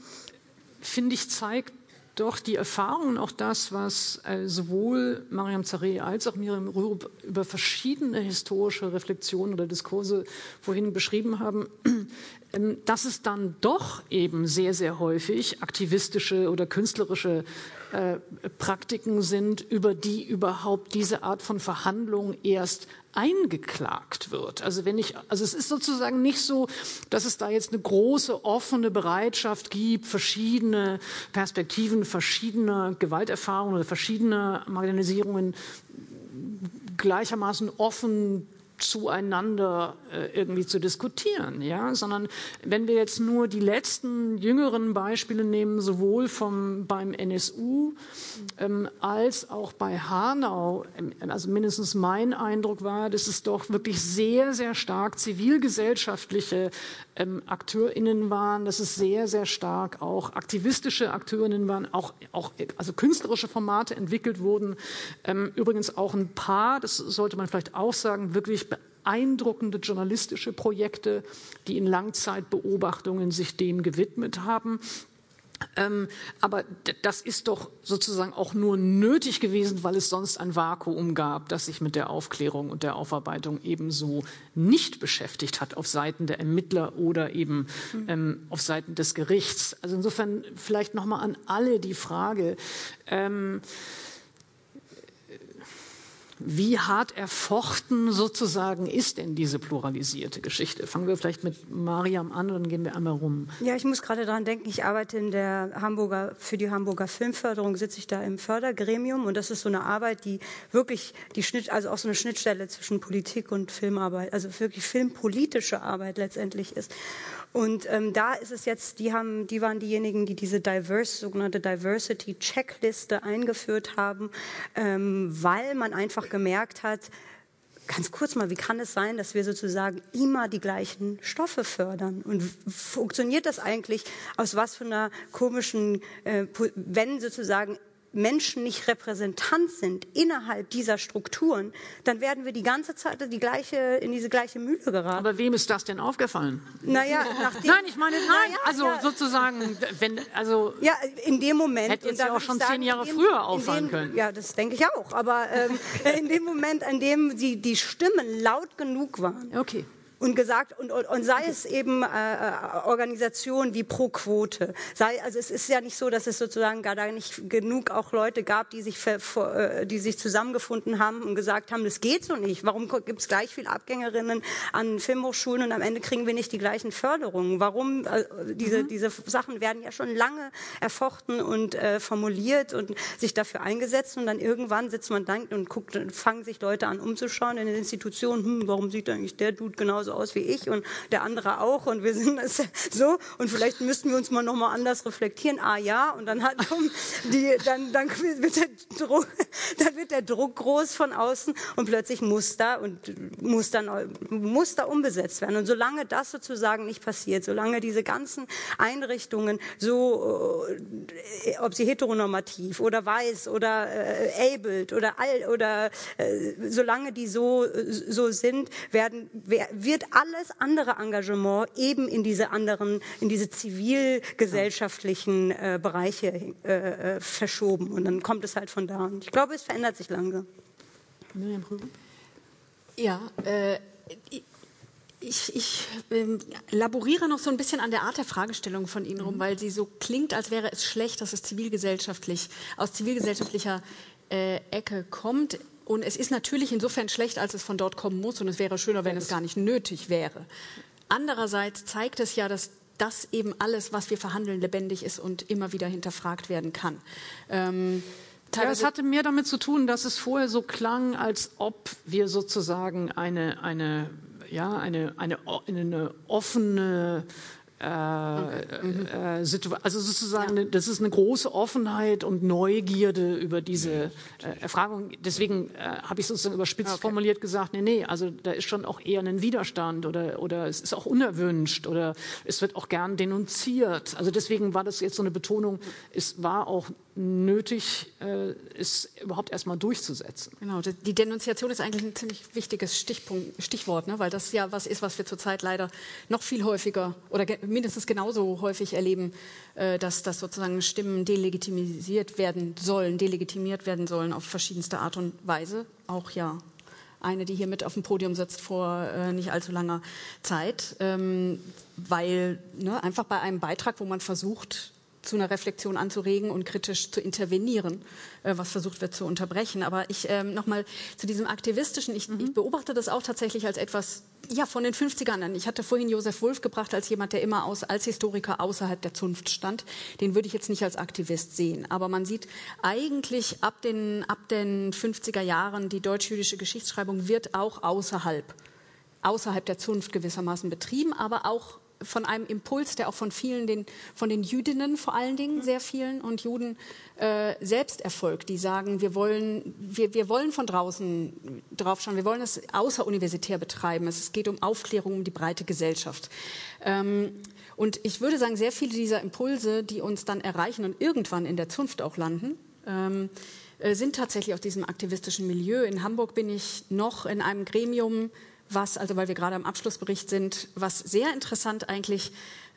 A: finde ich, zeigt doch die Erfahrung und auch das, was äh, sowohl Mariam Zareh als auch Miriam Rürup über verschiedene historische Reflexionen oder Diskurse vorhin beschrieben haben, *clears throat* ähm, dass es dann doch eben sehr, sehr häufig aktivistische oder künstlerische äh, Praktiken sind, über die überhaupt diese Art von Verhandlung erst eingeklagt wird. Also wenn ich, also es ist sozusagen nicht so, dass es da jetzt eine große offene Bereitschaft gibt, verschiedene Perspektiven, verschiedene Gewalterfahrungen oder verschiedene Marginalisierungen gleichermaßen offen zueinander äh, irgendwie zu diskutieren, ja, sondern wenn wir jetzt nur die letzten jüngeren Beispiele nehmen, sowohl vom beim NSU ähm, als auch bei Hanau, ähm, also mindestens mein Eindruck war, dass es doch wirklich sehr sehr stark zivilgesellschaftliche ähm, AkteurInnen waren, dass es sehr, sehr stark auch aktivistische AkteurInnen waren, auch, auch also künstlerische Formate entwickelt wurden. Ähm, übrigens auch ein paar, das sollte man vielleicht auch sagen, wirklich beeindruckende journalistische Projekte, die in Langzeitbeobachtungen sich dem gewidmet haben. Ähm, aber das ist doch sozusagen auch nur nötig gewesen, weil es sonst ein Vakuum gab, das sich mit der Aufklärung und der Aufarbeitung ebenso nicht beschäftigt hat auf Seiten der Ermittler oder eben mhm. ähm, auf Seiten des Gerichts. Also insofern vielleicht noch mal an alle die Frage. Ähm, wie hart erfochten sozusagen ist denn diese pluralisierte Geschichte? Fangen wir vielleicht mit Mariam an und dann gehen wir einmal rum.
C: Ja, ich muss gerade daran denken, ich arbeite in der Hamburger, für die Hamburger Filmförderung, sitze ich da im Fördergremium und das ist so eine Arbeit, die wirklich die Schnitt, also auch so eine Schnittstelle zwischen Politik und Filmarbeit, also wirklich filmpolitische Arbeit letztendlich ist. Und ähm, da ist es jetzt, die haben, die waren diejenigen, die diese diverse, sogenannte Diversity Checkliste eingeführt haben, ähm, weil man einfach gemerkt hat, ganz kurz mal, wie kann es sein, dass wir sozusagen immer die gleichen Stoffe fördern? Und funktioniert das eigentlich aus was für einer komischen, äh, wenn sozusagen Menschen nicht repräsentant sind innerhalb dieser Strukturen, dann werden wir die ganze Zeit die gleiche, in diese gleiche Mühle geraten.
A: Aber wem ist das denn aufgefallen?
C: Naja, *laughs*
A: nachdem, nein, ich meine, nein, ja, also ja. sozusagen, wenn, also.
C: Ja, in dem Moment.
A: Hätte jetzt ja auch schon sagen, zehn Jahre dem, früher auffallen
C: dem,
A: können.
C: Ja, das denke ich auch. Aber ähm, *laughs* in dem Moment, an dem die, die Stimmen laut genug waren.
A: Okay
C: und gesagt und, und, und sei es eben äh, äh, Organisationen wie Pro Quote, sei also es ist ja nicht so, dass es sozusagen gar da nicht genug auch Leute gab, die sich für, für, äh, die sich zusammengefunden haben und gesagt haben, das geht so nicht. Warum gibt es gleich viele Abgängerinnen an Filmhochschulen und am Ende kriegen wir nicht die gleichen Förderungen? Warum äh, diese mhm. diese Sachen werden ja schon lange erfochten und äh, formuliert und sich dafür eingesetzt und dann irgendwann sitzt man dann und guckt, fangen sich Leute an umzuschauen in den Institutionen. Hm, warum sieht eigentlich der Dude genauso genauso aus wie ich und der andere auch und wir sind das *laughs* so und vielleicht müssten wir uns mal noch mal anders reflektieren. Ah ja, und dann hat die, dann, dann wird der Druck, *laughs* dann wird der Druck groß von außen und plötzlich muss da und muss dann muss da umbesetzt werden. Und solange das sozusagen nicht passiert, solange diese ganzen Einrichtungen so, äh, ob sie heteronormativ oder weiß oder äh, abled oder all oder äh, solange die so so sind, werden wird wird alles andere Engagement eben in diese anderen, in diese zivilgesellschaftlichen äh, Bereiche äh, äh, verschoben. Und dann kommt es halt von da. Und ich glaube, es verändert sich langsam.
D: Ja, äh, ich, ich ähm, laboriere noch so ein bisschen an der Art der Fragestellung von Ihnen rum, mhm. weil sie so klingt, als wäre es schlecht, dass es zivilgesellschaftlich aus zivilgesellschaftlicher äh, Ecke kommt. Und es ist natürlich insofern schlecht, als es von dort kommen muss. Und es wäre schöner, wenn es gar nicht nötig wäre. Andererseits zeigt es ja, dass das eben alles, was wir verhandeln, lebendig ist und immer wieder hinterfragt werden kann. Ähm,
A: ja, es hatte mehr damit zu tun, dass es vorher so klang, als ob wir sozusagen eine, eine, ja, eine, eine, eine offene äh, mhm. äh, also sozusagen, ja. das ist eine große Offenheit und Neugierde über diese äh, Erfragung. Deswegen äh, habe ich sozusagen überspitzt okay. formuliert gesagt, nee, nee, also da ist schon auch eher ein Widerstand oder, oder es ist auch unerwünscht oder es wird auch gern denunziert. Also deswegen war das jetzt so eine Betonung, es war auch nötig, äh, es überhaupt erstmal durchzusetzen.
D: Genau, die Denunziation ist eigentlich ein ziemlich wichtiges Stichpunkt, Stichwort, ne? weil das ja was ist, was wir zurzeit leider noch viel häufiger oder mindestens genauso häufig erleben, äh, dass, dass sozusagen Stimmen delegitimisiert werden sollen, delegitimiert werden sollen auf verschiedenste Art und Weise. Auch ja eine, die hier mit auf dem Podium sitzt vor äh, nicht allzu langer Zeit, ähm, weil ne, einfach bei einem Beitrag, wo man versucht, zu einer Reflexion anzuregen und kritisch zu intervenieren, äh, was versucht wird zu unterbrechen. Aber ich ähm, nochmal zu diesem aktivistischen, ich, mhm. ich, beobachte das auch tatsächlich als etwas ja, von den 50ern an. Ich hatte vorhin Josef Wolf gebracht als jemand, der immer aus, als Historiker außerhalb der Zunft stand. Den würde ich jetzt nicht als Aktivist sehen. Aber man sieht eigentlich ab den, ab den 50er Jahren, die deutsch-jüdische Geschichtsschreibung wird auch außerhalb außerhalb der Zunft gewissermaßen betrieben, aber auch von einem Impuls, der auch von vielen, den, von den Jüdinnen vor allen Dingen, mhm. sehr vielen und Juden äh, selbst erfolgt, die sagen, wir wollen, wir, wir wollen von draußen draufschauen, wir wollen es außeruniversitär betreiben. Es geht um Aufklärung, um die breite Gesellschaft. Ähm, und ich würde sagen, sehr viele dieser Impulse, die uns dann erreichen und irgendwann in der Zunft auch landen, ähm, äh, sind tatsächlich aus diesem aktivistischen Milieu. In Hamburg bin ich noch in einem Gremium was, also weil wir gerade am Abschlussbericht sind, was sehr interessant eigentlich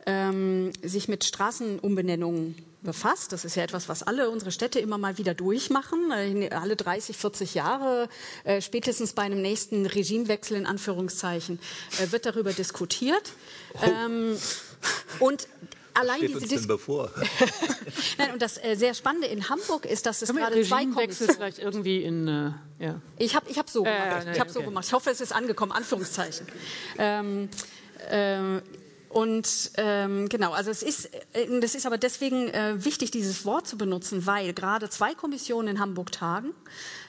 D: ähm, sich mit Straßenumbenennungen befasst. Das ist ja etwas, was alle unsere Städte immer mal wieder durchmachen. Alle 30, 40 Jahre, äh, spätestens bei einem nächsten Regimewechsel in Anführungszeichen, äh, wird darüber diskutiert. Oh. Ähm, und allein
B: steht diese uns denn bevor? *laughs*
D: Nein, und das äh, sehr Spannende in Hamburg ist, dass es Können gerade zwei Kommissionen
A: vielleicht irgendwie in äh, ja.
D: Ich habe ich hab so gemacht. Äh, ich habe okay. so gemacht. Ich hoffe, es ist angekommen. Anführungszeichen. Ähm, ähm, und ähm, genau, also es ist, äh, das ist aber deswegen äh, wichtig, dieses Wort zu benutzen, weil gerade zwei Kommissionen in Hamburg tagen.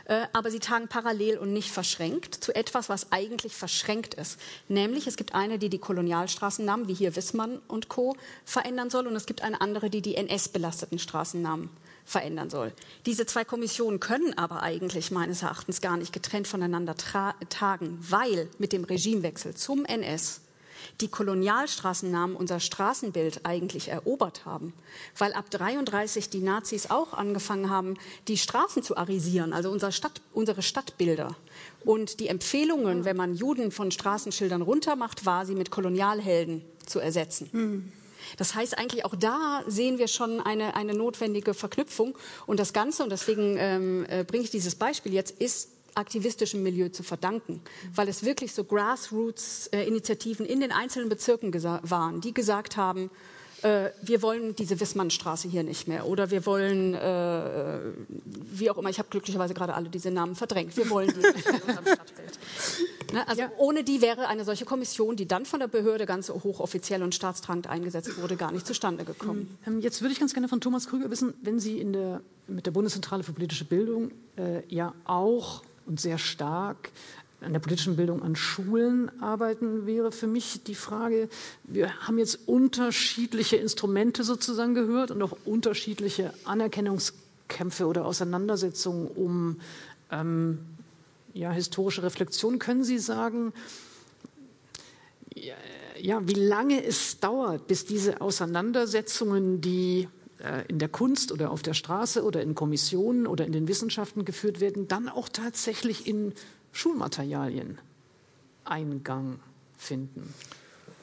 D: Äh, aber sie tagen parallel und nicht verschränkt zu etwas, was eigentlich verschränkt ist. Nämlich es gibt eine, die die Kolonialstraßennamen, wie hier Wissmann und Co. verändern soll, und es gibt eine andere, die die NS-belasteten Straßennamen verändern soll. Diese zwei Kommissionen können aber eigentlich meines Erachtens gar nicht getrennt voneinander tagen, weil mit dem Regimewechsel zum NS die Kolonialstraßennamen unser Straßenbild eigentlich erobert haben. Weil ab 33 die Nazis auch angefangen haben, die Straßen zu arisieren, also unser Stadt, unsere Stadtbilder. Und die Empfehlungen, wenn man Juden von Straßenschildern runtermacht, war, sie mit Kolonialhelden zu ersetzen. Mhm. Das heißt eigentlich auch da sehen wir schon eine, eine notwendige Verknüpfung. Und das Ganze, und deswegen ähm, äh, bringe ich dieses Beispiel jetzt, ist aktivistischem Milieu zu verdanken, weil es wirklich so Grassroots-Initiativen in den einzelnen Bezirken waren, die gesagt haben, äh, wir wollen diese Wissmannstraße hier nicht mehr oder wir wollen, äh, wie auch immer, ich habe glücklicherweise gerade alle diese Namen verdrängt, wir wollen die in unserem Stadtbild. *laughs* Ne? Also ja. ohne die wäre eine solche Kommission, die dann von der Behörde ganz hochoffiziell und staatstragend eingesetzt wurde, gar nicht zustande gekommen.
A: Ähm, jetzt würde ich ganz gerne von Thomas Krüger wissen, wenn Sie in der, mit der Bundeszentrale für politische Bildung äh, ja auch und sehr stark an der politischen Bildung an Schulen arbeiten, wäre für mich die Frage, wir haben jetzt unterschiedliche Instrumente sozusagen gehört und auch unterschiedliche Anerkennungskämpfe oder Auseinandersetzungen um ähm, ja, historische Reflexion. Können Sie sagen, ja, wie lange es dauert, bis diese Auseinandersetzungen, die in der Kunst oder auf der Straße oder in Kommissionen oder in den Wissenschaften geführt werden, dann auch tatsächlich in Schulmaterialien Eingang finden.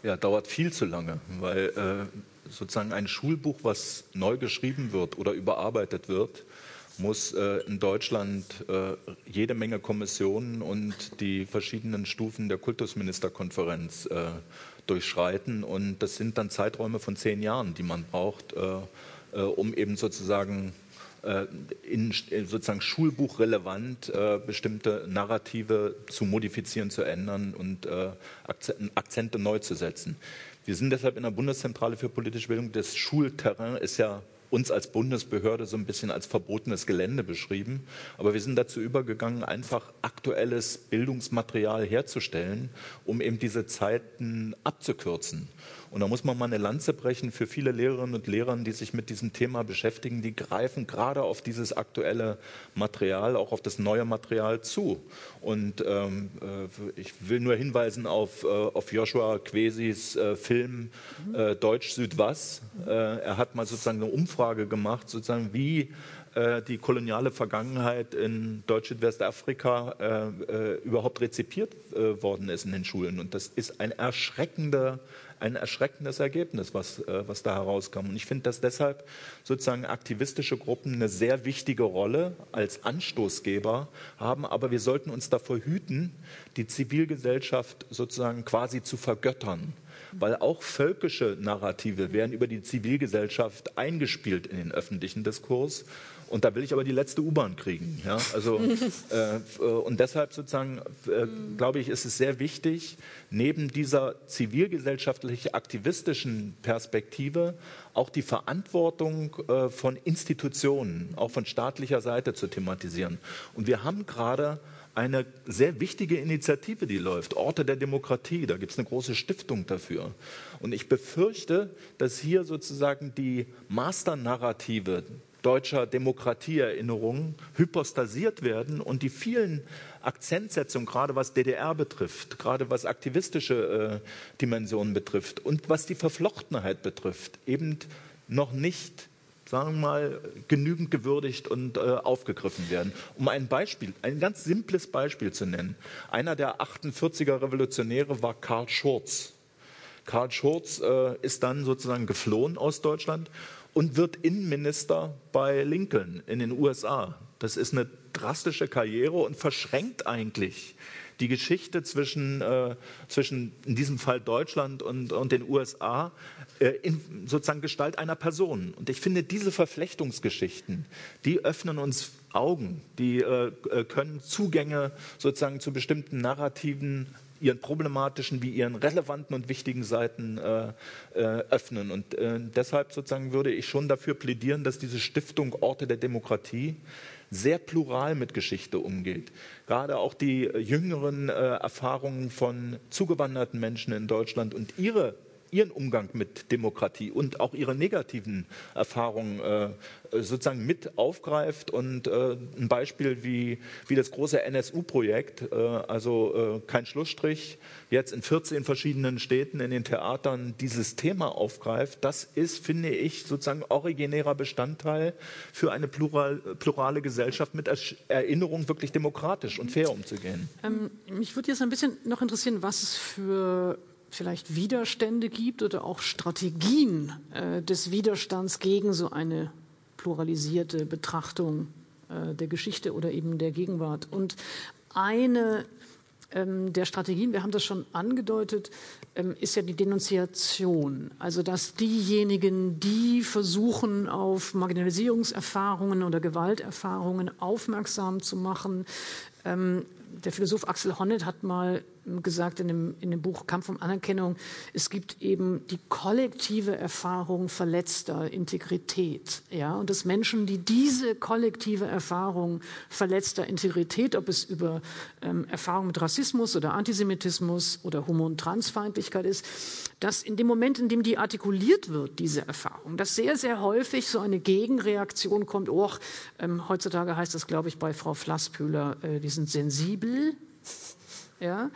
B: Ja, dauert viel zu lange, weil äh, sozusagen ein Schulbuch, was neu geschrieben wird oder überarbeitet wird, muss äh, in Deutschland äh, jede Menge Kommissionen und die verschiedenen Stufen der Kultusministerkonferenz äh, durchschreiten. Und das sind dann Zeiträume von zehn Jahren, die man braucht, äh, äh, um eben sozusagen äh, in, sozusagen schulbuchrelevant bestimmte Narrative zu modifizieren, zu ändern und Akzente neu zu setzen. Wir sind deshalb in der Bundeszentrale für politische Bildung. Das Schulterrain ist ja uns als Bundesbehörde so ein bisschen als verbotenes Gelände beschrieben. Aber wir sind dazu übergegangen, einfach aktuelles Bildungsmaterial herzustellen, um eben diese Zeiten abzukürzen. Und da muss man mal eine Lanze brechen für viele Lehrerinnen und Lehrer, die sich mit diesem Thema beschäftigen. Die greifen gerade auf dieses aktuelle Material, auch auf das neue Material zu. Und ähm, äh, ich will nur hinweisen auf, äh, auf Joshua Quesis äh, Film äh, Deutsch Südwas. Äh, er hat mal sozusagen eine Umfrage gemacht, sozusagen wie äh, die koloniale Vergangenheit in Deutsch-Südwestafrika überhaupt rezipiert worden ist in den Schulen. Und das ist ein erschreckender ein erschreckendes Ergebnis, was, äh, was da herauskam. Und ich finde, dass deshalb sozusagen aktivistische Gruppen eine sehr wichtige Rolle als Anstoßgeber haben. Aber wir sollten uns davor hüten, die Zivilgesellschaft sozusagen quasi zu vergöttern weil auch völkische Narrative werden über die Zivilgesellschaft eingespielt in den öffentlichen Diskurs. Und da will ich aber die letzte U-Bahn kriegen. Ja? Also, *laughs* äh, äh, und deshalb sozusagen, äh, glaube ich, ist es sehr wichtig, neben dieser zivilgesellschaftlich aktivistischen Perspektive auch die Verantwortung äh, von Institutionen, auch von staatlicher Seite zu thematisieren. Und wir haben gerade eine sehr wichtige Initiative, die läuft, Orte der Demokratie. Da gibt es eine große Stiftung dafür. Und ich befürchte, dass hier sozusagen die Masternarrative deutscher Demokratieerinnerungen hypostasiert werden und die vielen Akzentsetzungen, gerade was DDR betrifft, gerade was aktivistische äh, Dimensionen betrifft und was die Verflochtenheit betrifft, eben noch nicht sagen wir mal, genügend gewürdigt und äh, aufgegriffen werden. Um ein Beispiel, ein ganz simples Beispiel zu nennen. Einer der 48er Revolutionäre war Karl Schurz. Karl Schurz äh, ist dann sozusagen geflohen aus Deutschland und wird Innenminister bei Lincoln in den USA. Das ist eine drastische Karriere und verschränkt eigentlich die Geschichte zwischen, äh, zwischen in diesem Fall Deutschland und, und den USA äh, in sozusagen Gestalt einer Person. Und ich finde, diese Verflechtungsgeschichten, die öffnen uns Augen, die äh, äh können Zugänge sozusagen zu bestimmten Narrativen ihren problematischen wie ihren relevanten und wichtigen Seiten äh, äh, öffnen. Und äh, deshalb sozusagen würde ich schon dafür plädieren, dass diese Stiftung Orte der Demokratie sehr plural mit Geschichte umgeht. Gerade auch die jüngeren äh, Erfahrungen von zugewanderten Menschen in Deutschland und ihre ihren Umgang mit Demokratie und auch ihre negativen Erfahrungen äh, sozusagen mit aufgreift und äh, ein Beispiel wie, wie das große NSU-Projekt, äh, also äh, kein Schlussstrich, jetzt in 14 verschiedenen Städten in den Theatern dieses Thema aufgreift, das ist, finde ich, sozusagen originärer Bestandteil für eine plural, plurale Gesellschaft mit Erinnerung wirklich demokratisch und fair umzugehen.
A: Ähm, mich würde jetzt ein bisschen noch interessieren, was es für vielleicht Widerstände gibt oder auch Strategien äh, des Widerstands gegen so eine pluralisierte Betrachtung äh, der Geschichte oder eben der Gegenwart. Und eine ähm, der Strategien, wir haben das schon angedeutet, ähm, ist ja die Denunziation. Also dass diejenigen, die versuchen, auf Marginalisierungserfahrungen oder Gewalterfahrungen aufmerksam zu machen, ähm, der Philosoph Axel Honneth hat mal gesagt in dem, in dem Buch Kampf um Anerkennung, es gibt eben die kollektive Erfahrung verletzter Integrität. Ja? Und dass Menschen, die diese kollektive Erfahrung verletzter Integrität, ob es über ähm, Erfahrung mit Rassismus oder Antisemitismus oder Homo- und Transfeindlichkeit ist, dass in dem Moment, in dem die artikuliert wird, diese Erfahrung, dass sehr, sehr häufig so eine Gegenreaktion kommt. Oh, ähm, heutzutage heißt das, glaube ich, bei Frau Flasspühler, äh, die sind sensibel ja,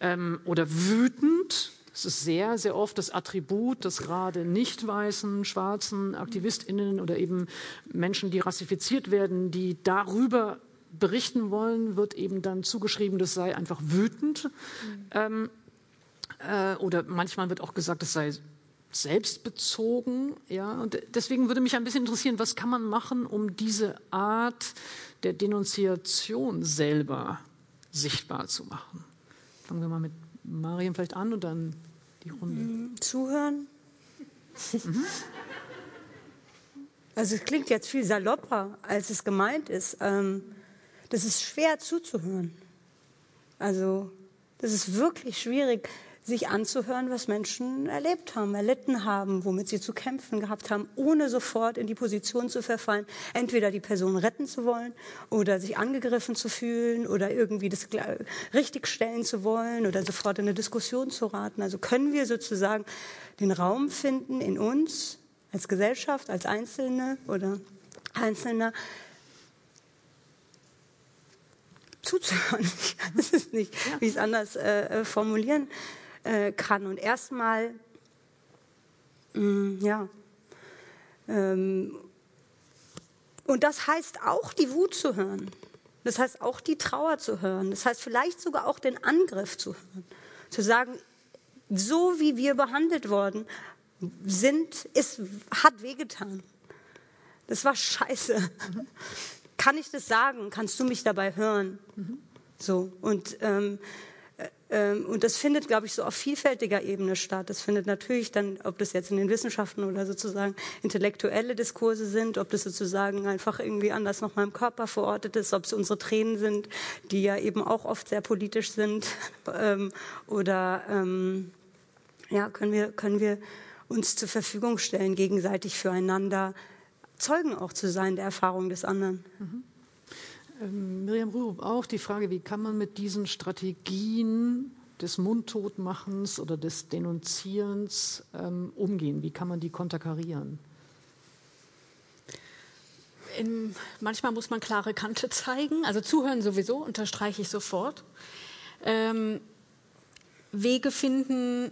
A: ähm, oder wütend. Das ist sehr, sehr oft das Attribut, das gerade nicht weißen, schwarzen AktivistInnen oder eben Menschen, die rassifiziert werden, die darüber berichten wollen, wird eben dann zugeschrieben, das sei einfach wütend. Mhm. Ähm, äh, oder manchmal wird auch gesagt, das sei selbstbezogen. Ja? Und deswegen würde mich ein bisschen interessieren, was kann man machen, um diese Art der Denunziation selber sichtbar zu machen? Fangen wir mal mit Mariam vielleicht an und dann die Runde.
C: Mm, zuhören. Mhm. Also es klingt jetzt viel salopper, als es gemeint ist. Ähm, das ist schwer zuzuhören. Also das ist wirklich schwierig sich anzuhören, was Menschen erlebt haben, erlitten haben, womit sie zu kämpfen gehabt haben, ohne sofort in die Position zu verfallen, entweder die Person retten zu wollen oder sich angegriffen zu fühlen oder irgendwie das richtigstellen zu wollen oder sofort in eine Diskussion zu raten. Also können wir sozusagen den Raum finden in uns als Gesellschaft, als Einzelne oder Einzelner, zuzuhören. *laughs* Ich weiß es nicht, wie ich es anders äh, formulieren äh, kann. Und erstmal, mm, ja, ähm, und das heißt auch die Wut zu hören. Das heißt auch die Trauer zu hören. Das heißt vielleicht sogar auch den Angriff zu hören. Zu sagen, so wie wir behandelt worden sind, ist, hat wehgetan. Das war scheiße. Mhm. *laughs* Kann ich das sagen? Kannst du mich dabei hören? Mhm. So. Und ähm, und das findet, glaube ich, so auf vielfältiger Ebene statt. Das findet natürlich dann, ob das jetzt in den Wissenschaften oder sozusagen intellektuelle Diskurse sind, ob das sozusagen einfach irgendwie anders noch mal im Körper verortet ist, ob es unsere Tränen sind, die ja eben auch oft sehr politisch sind. *laughs* Ähm, oder ähm, ja, können wir, können wir uns zur Verfügung stellen, gegenseitig füreinander Zeugen auch zu sein der Erfahrung des anderen. Mhm.
A: Ähm, Miriam Rürup auch die Frage, wie kann man mit diesen Strategien des Mundtotmachens oder des Denunzierens ähm, umgehen? Wie kann man die konterkarieren?
D: In, manchmal muss man klare Kante zeigen. Also zuhören sowieso, unterstreiche ich sofort. Ähm, Wege finden,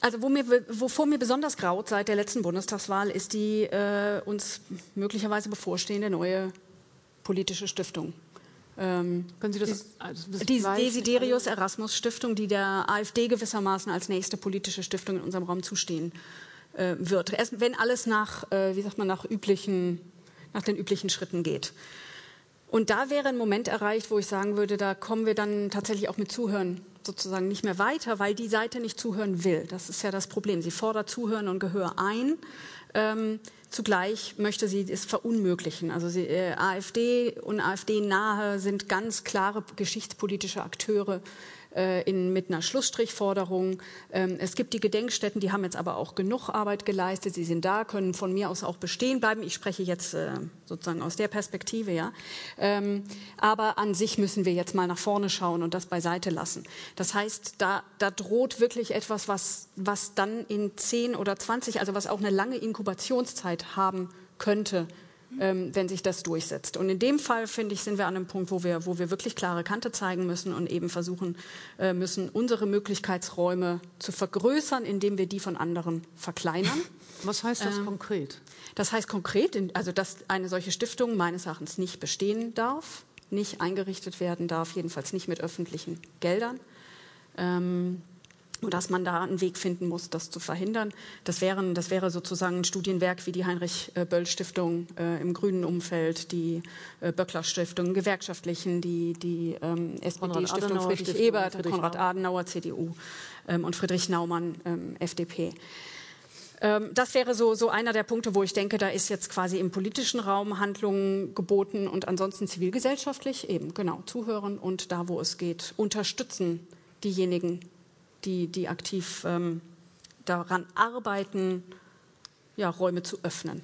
D: Also wo mir, wovor mir besonders graut seit der letzten Bundestagswahl ist die äh, uns möglicherweise bevorstehende neue politische Stiftung. Ähm, Können Sie das? Die, also das die Desiderius Erasmus Stiftung, die der AfD gewissermaßen als nächste politische Stiftung in unserem Raum zustehen äh, wird. Erst wenn alles nach, äh, wie sagt man, nach üblichen, nach den üblichen Schritten geht. Und da wäre ein Moment erreicht, wo ich sagen würde, da kommen wir dann tatsächlich auch mit Zuhören sozusagen nicht mehr weiter, weil die Seite nicht zuhören will. Das ist ja das Problem. Sie fordert Zuhören und Gehör ein. Ähm, zugleich möchte sie es verunmöglichen. Also sie, äh, AfD und AfD-Nahe sind ganz klare geschichtspolitische Akteure äh, in, mit einer Schlussstrichforderung. Ähm, es gibt die Gedenkstätten, die haben jetzt aber auch genug Arbeit geleistet. Sie sind da, können von mir aus auch bestehen bleiben. Ich spreche jetzt äh, sozusagen aus der Perspektive, ja. Ähm, aber an sich müssen wir jetzt mal nach vorne schauen und das beiseite lassen. Das heißt, da, da droht wirklich etwas, was, was dann in 10 oder 20, also was auch eine lange Inkubationszeit haben könnte, ähm, wenn sich das durchsetzt. Und in dem Fall, finde ich, sind wir an einem Punkt, wo wir, wo wir wirklich klare Kante zeigen müssen und eben versuchen äh, müssen, unsere Möglichkeitsräume zu vergrößern, indem wir die von anderen verkleinern.
A: Was heißt das ähm, konkret?
D: Das heißt konkret, also dass eine solche Stiftung meines Erachtens nicht bestehen darf, nicht eingerichtet werden darf, jedenfalls nicht mit öffentlichen Geldern. Ähm, und dass man da einen Weg finden muss, das zu verhindern. Das, wären, das wäre sozusagen ein Studienwerk wie die Heinrich-Böll-Stiftung äh, im grünen Umfeld, die äh, Böckler-Stiftung, gewerkschaftlichen, die, die ähm, SPD-Stiftung Friedrich Ebert, Friedrich Konrad Adenauer, CDU ähm, und Friedrich Naumann, ähm, FDP. Ähm, das wäre so, so einer der Punkte, wo ich denke, da ist jetzt quasi im politischen Raum Handlungen geboten und ansonsten zivilgesellschaftlich eben, genau, zuhören und da, wo es geht, unterstützen diejenigen, die, die aktiv ähm, daran arbeiten, ja, Räume zu öffnen.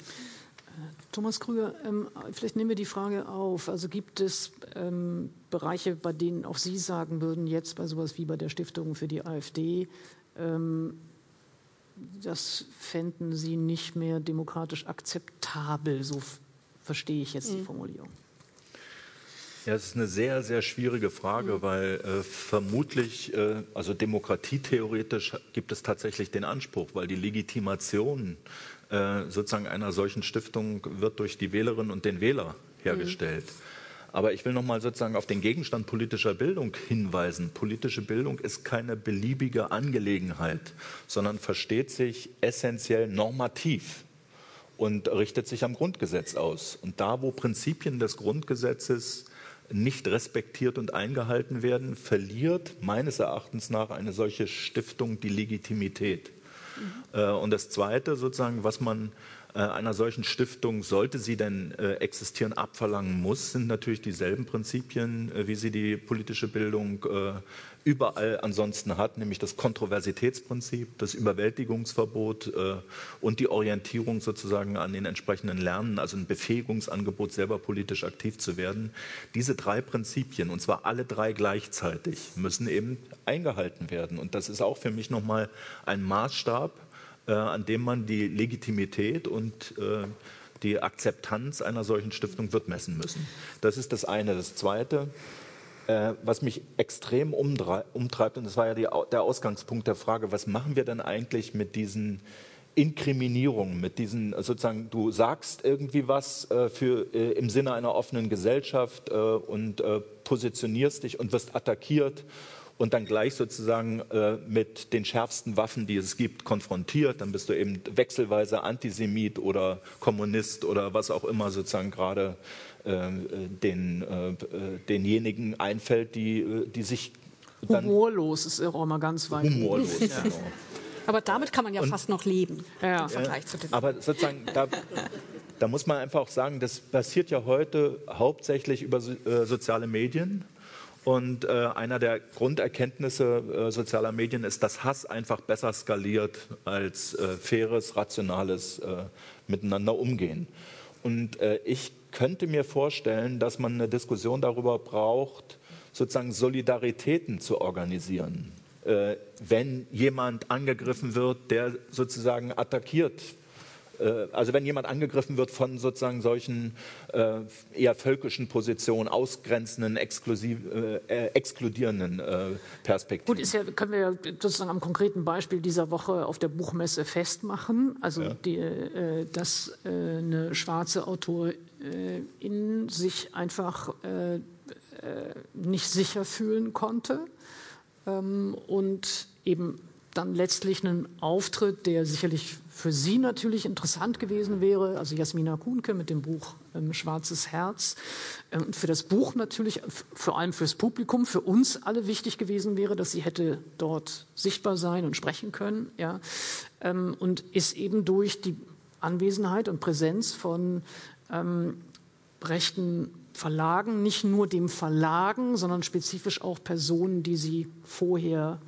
A: Thomas Krüger, ähm, vielleicht nehmen wir die Frage auf. Also gibt es ähm, Bereiche, bei denen auch Sie sagen würden, jetzt bei sowas wie bei der Stiftung für die AfD, ähm, das fänden Sie nicht mehr demokratisch akzeptabel, so verstehe ich jetzt mhm. die Formulierung.
B: Ja, es ist eine sehr, sehr schwierige Frage, mhm. weil äh, vermutlich, äh, also demokratietheoretisch gibt es tatsächlich den Anspruch, weil die Legitimation äh, sozusagen einer solchen Stiftung wird durch die Wählerinnen und den Wähler hergestellt. Mhm. Aber ich will noch mal sozusagen auf den Gegenstand politischer Bildung hinweisen. Politische Bildung ist keine beliebige Angelegenheit, sondern versteht sich essentiell normativ und richtet sich am Grundgesetz aus. Und da, wo Prinzipien des Grundgesetzes nicht respektiert und eingehalten werden, verliert meines Erachtens nach eine solche Stiftung die Legitimität. Mhm. Und das Zweite, sozusagen, was man äh, einer solchen Stiftung, sollte sie denn äh, existieren, abverlangen muss, sind natürlich dieselben Prinzipien, äh, wie sie die politische Bildung überall ansonsten hat, nämlich das Kontroversitätsprinzip, das Überwältigungsverbot und die Orientierung sozusagen an den entsprechenden Lernen, also ein Befähigungsangebot, selber politisch aktiv zu werden. Diese drei Prinzipien, und zwar alle drei gleichzeitig, müssen eben eingehalten werden. Und das ist auch für mich nochmal ein Maßstab, äh, an dem man die Legitimität und äh, die Akzeptanz einer solchen Stiftung wird messen müssen. Das ist das eine. Das zweite, äh, was mich extrem umtreibt, und das war ja die, der Ausgangspunkt der Frage, was machen wir denn eigentlich mit diesen Inkriminierungen, mit diesen sozusagen, du sagst irgendwie was äh, für, äh, im Sinne einer offenen Gesellschaft äh, und positionierst dich und wirst attackiert und dann gleich sozusagen äh, mit den schärfsten Waffen, die es gibt, konfrontiert. Dann bist du eben wechselweise Antisemit oder Kommunist oder was auch immer sozusagen gerade äh, den, äh, denjenigen einfällt, die, äh, die sich
A: dann humorlos ist auch mal ganz weit.
B: Humorlos, ja. genau. *laughs*
D: Aber damit kann man ja und, fast noch leben
B: ja. im Vergleich zu dem. Aber sozusagen, da, da muss man einfach auch sagen, das passiert ja heute hauptsächlich über äh, soziale Medien. Und äh, einer der Grunderkenntnisse äh, sozialer Medien ist, dass Hass einfach besser skaliert als äh, faires, rationales äh, Miteinander umgehen. Und äh, ich könnte mir vorstellen, dass man eine Diskussion darüber braucht, sozusagen Solidaritäten zu organisieren. Äh, wenn jemand angegriffen wird, der sozusagen attackiert äh, also wenn jemand angegriffen wird von sozusagen solchen äh, eher völkischen Positionen, ausgrenzenden, exklusiv, äh, äh, exkludierenden Perspektiven.
A: Gut, ist ja, können wir ja sozusagen am konkreten Beispiel dieser Woche auf der Buchmesse festmachen, also ja. die, dass eine schwarze Autorin sich einfach nicht sicher fühlen konnte ähm, und eben dann letztlich einen Auftritt, der sicherlich für Sie natürlich interessant gewesen wäre, also Jasmina Kuhnke mit dem Buch ähm, Schwarzes Herz, ähm, für das Buch natürlich, vor allem fürs Publikum, für uns alle wichtig gewesen wäre, dass sie hätte dort sichtbar sein und sprechen können, ja, ähm, und ist eben durch die Anwesenheit und Präsenz von ähm, rechten Verlagen, nicht nur dem Verlagen, sondern spezifisch auch Personen, die sie vorher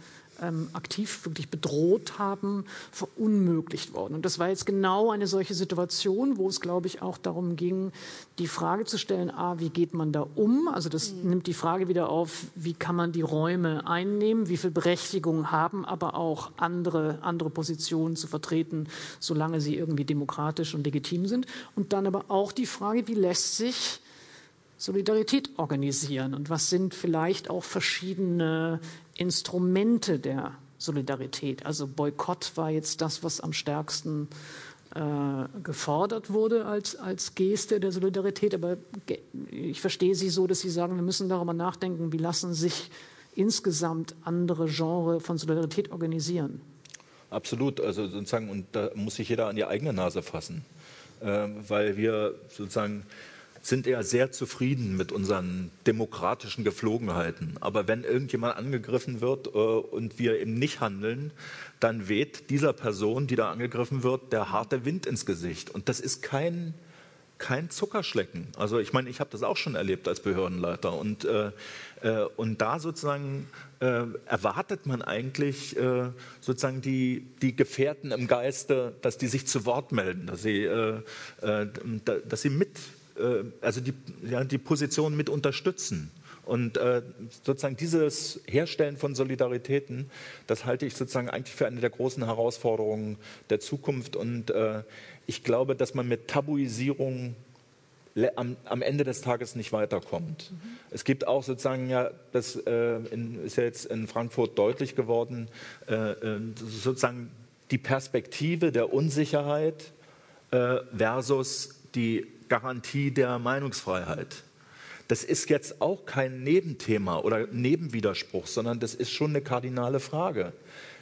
A: ähm, aktiv wirklich bedroht haben, verunmöglicht worden. Und das war jetzt genau eine solche Situation, wo es, glaube ich, auch darum ging, die Frage zu stellen, a, wie geht man da um? Also das mhm. nimmt die Frage wieder auf, wie kann man die Räume einnehmen, wie viel Berechtigung haben aber auch andere, andere Positionen zu vertreten, solange sie irgendwie demokratisch und legitim sind. Und dann aber auch die Frage, wie lässt sich Solidarität organisieren und was sind vielleicht auch verschiedene Instrumente der Solidarität. Also Boykott war jetzt das, was am stärksten äh, gefordert wurde als, als Geste der Solidarität. Aber ich verstehe Sie so, dass Sie sagen, wir müssen darüber nachdenken, wie lassen sich insgesamt andere Genres von Solidarität organisieren.
B: Absolut, also sozusagen, und da muss sich jeder an die eigene Nase fassen, äh, weil wir sozusagen sind eher sehr zufrieden mit unseren demokratischen Geflogenheiten. Aber wenn irgendjemand angegriffen wird äh, und wir eben nicht handeln, dann weht dieser Person, die da angegriffen wird, der harte Wind ins Gesicht. Und das ist kein, kein Zuckerschlecken. Also ich meine, ich habe das auch schon erlebt als Behördenleiter. Und, äh, äh, und da sozusagen äh, erwartet man eigentlich äh, sozusagen die, die Gefährten im Geiste, dass die sich zu Wort melden, dass sie, dass sie mit also die, ja, die Position mit unterstützen. Und äh, sozusagen dieses Herstellen von Solidaritäten, das halte ich sozusagen eigentlich für eine der großen Herausforderungen der Zukunft. Und äh, ich glaube, dass man mit Tabuisierung am, am, Ende des Tages nicht weiterkommt. Mhm. Es gibt auch sozusagen ja, das äh, in, ist ja jetzt in Frankfurt deutlich geworden, äh, äh sozusagen die Perspektive der Unsicherheit äh, versus die Garantie der Meinungsfreiheit. das ist jetzt auch kein Nebenthema oder Nebenwiderspruch, sondern das ist schon eine kardinale Frage.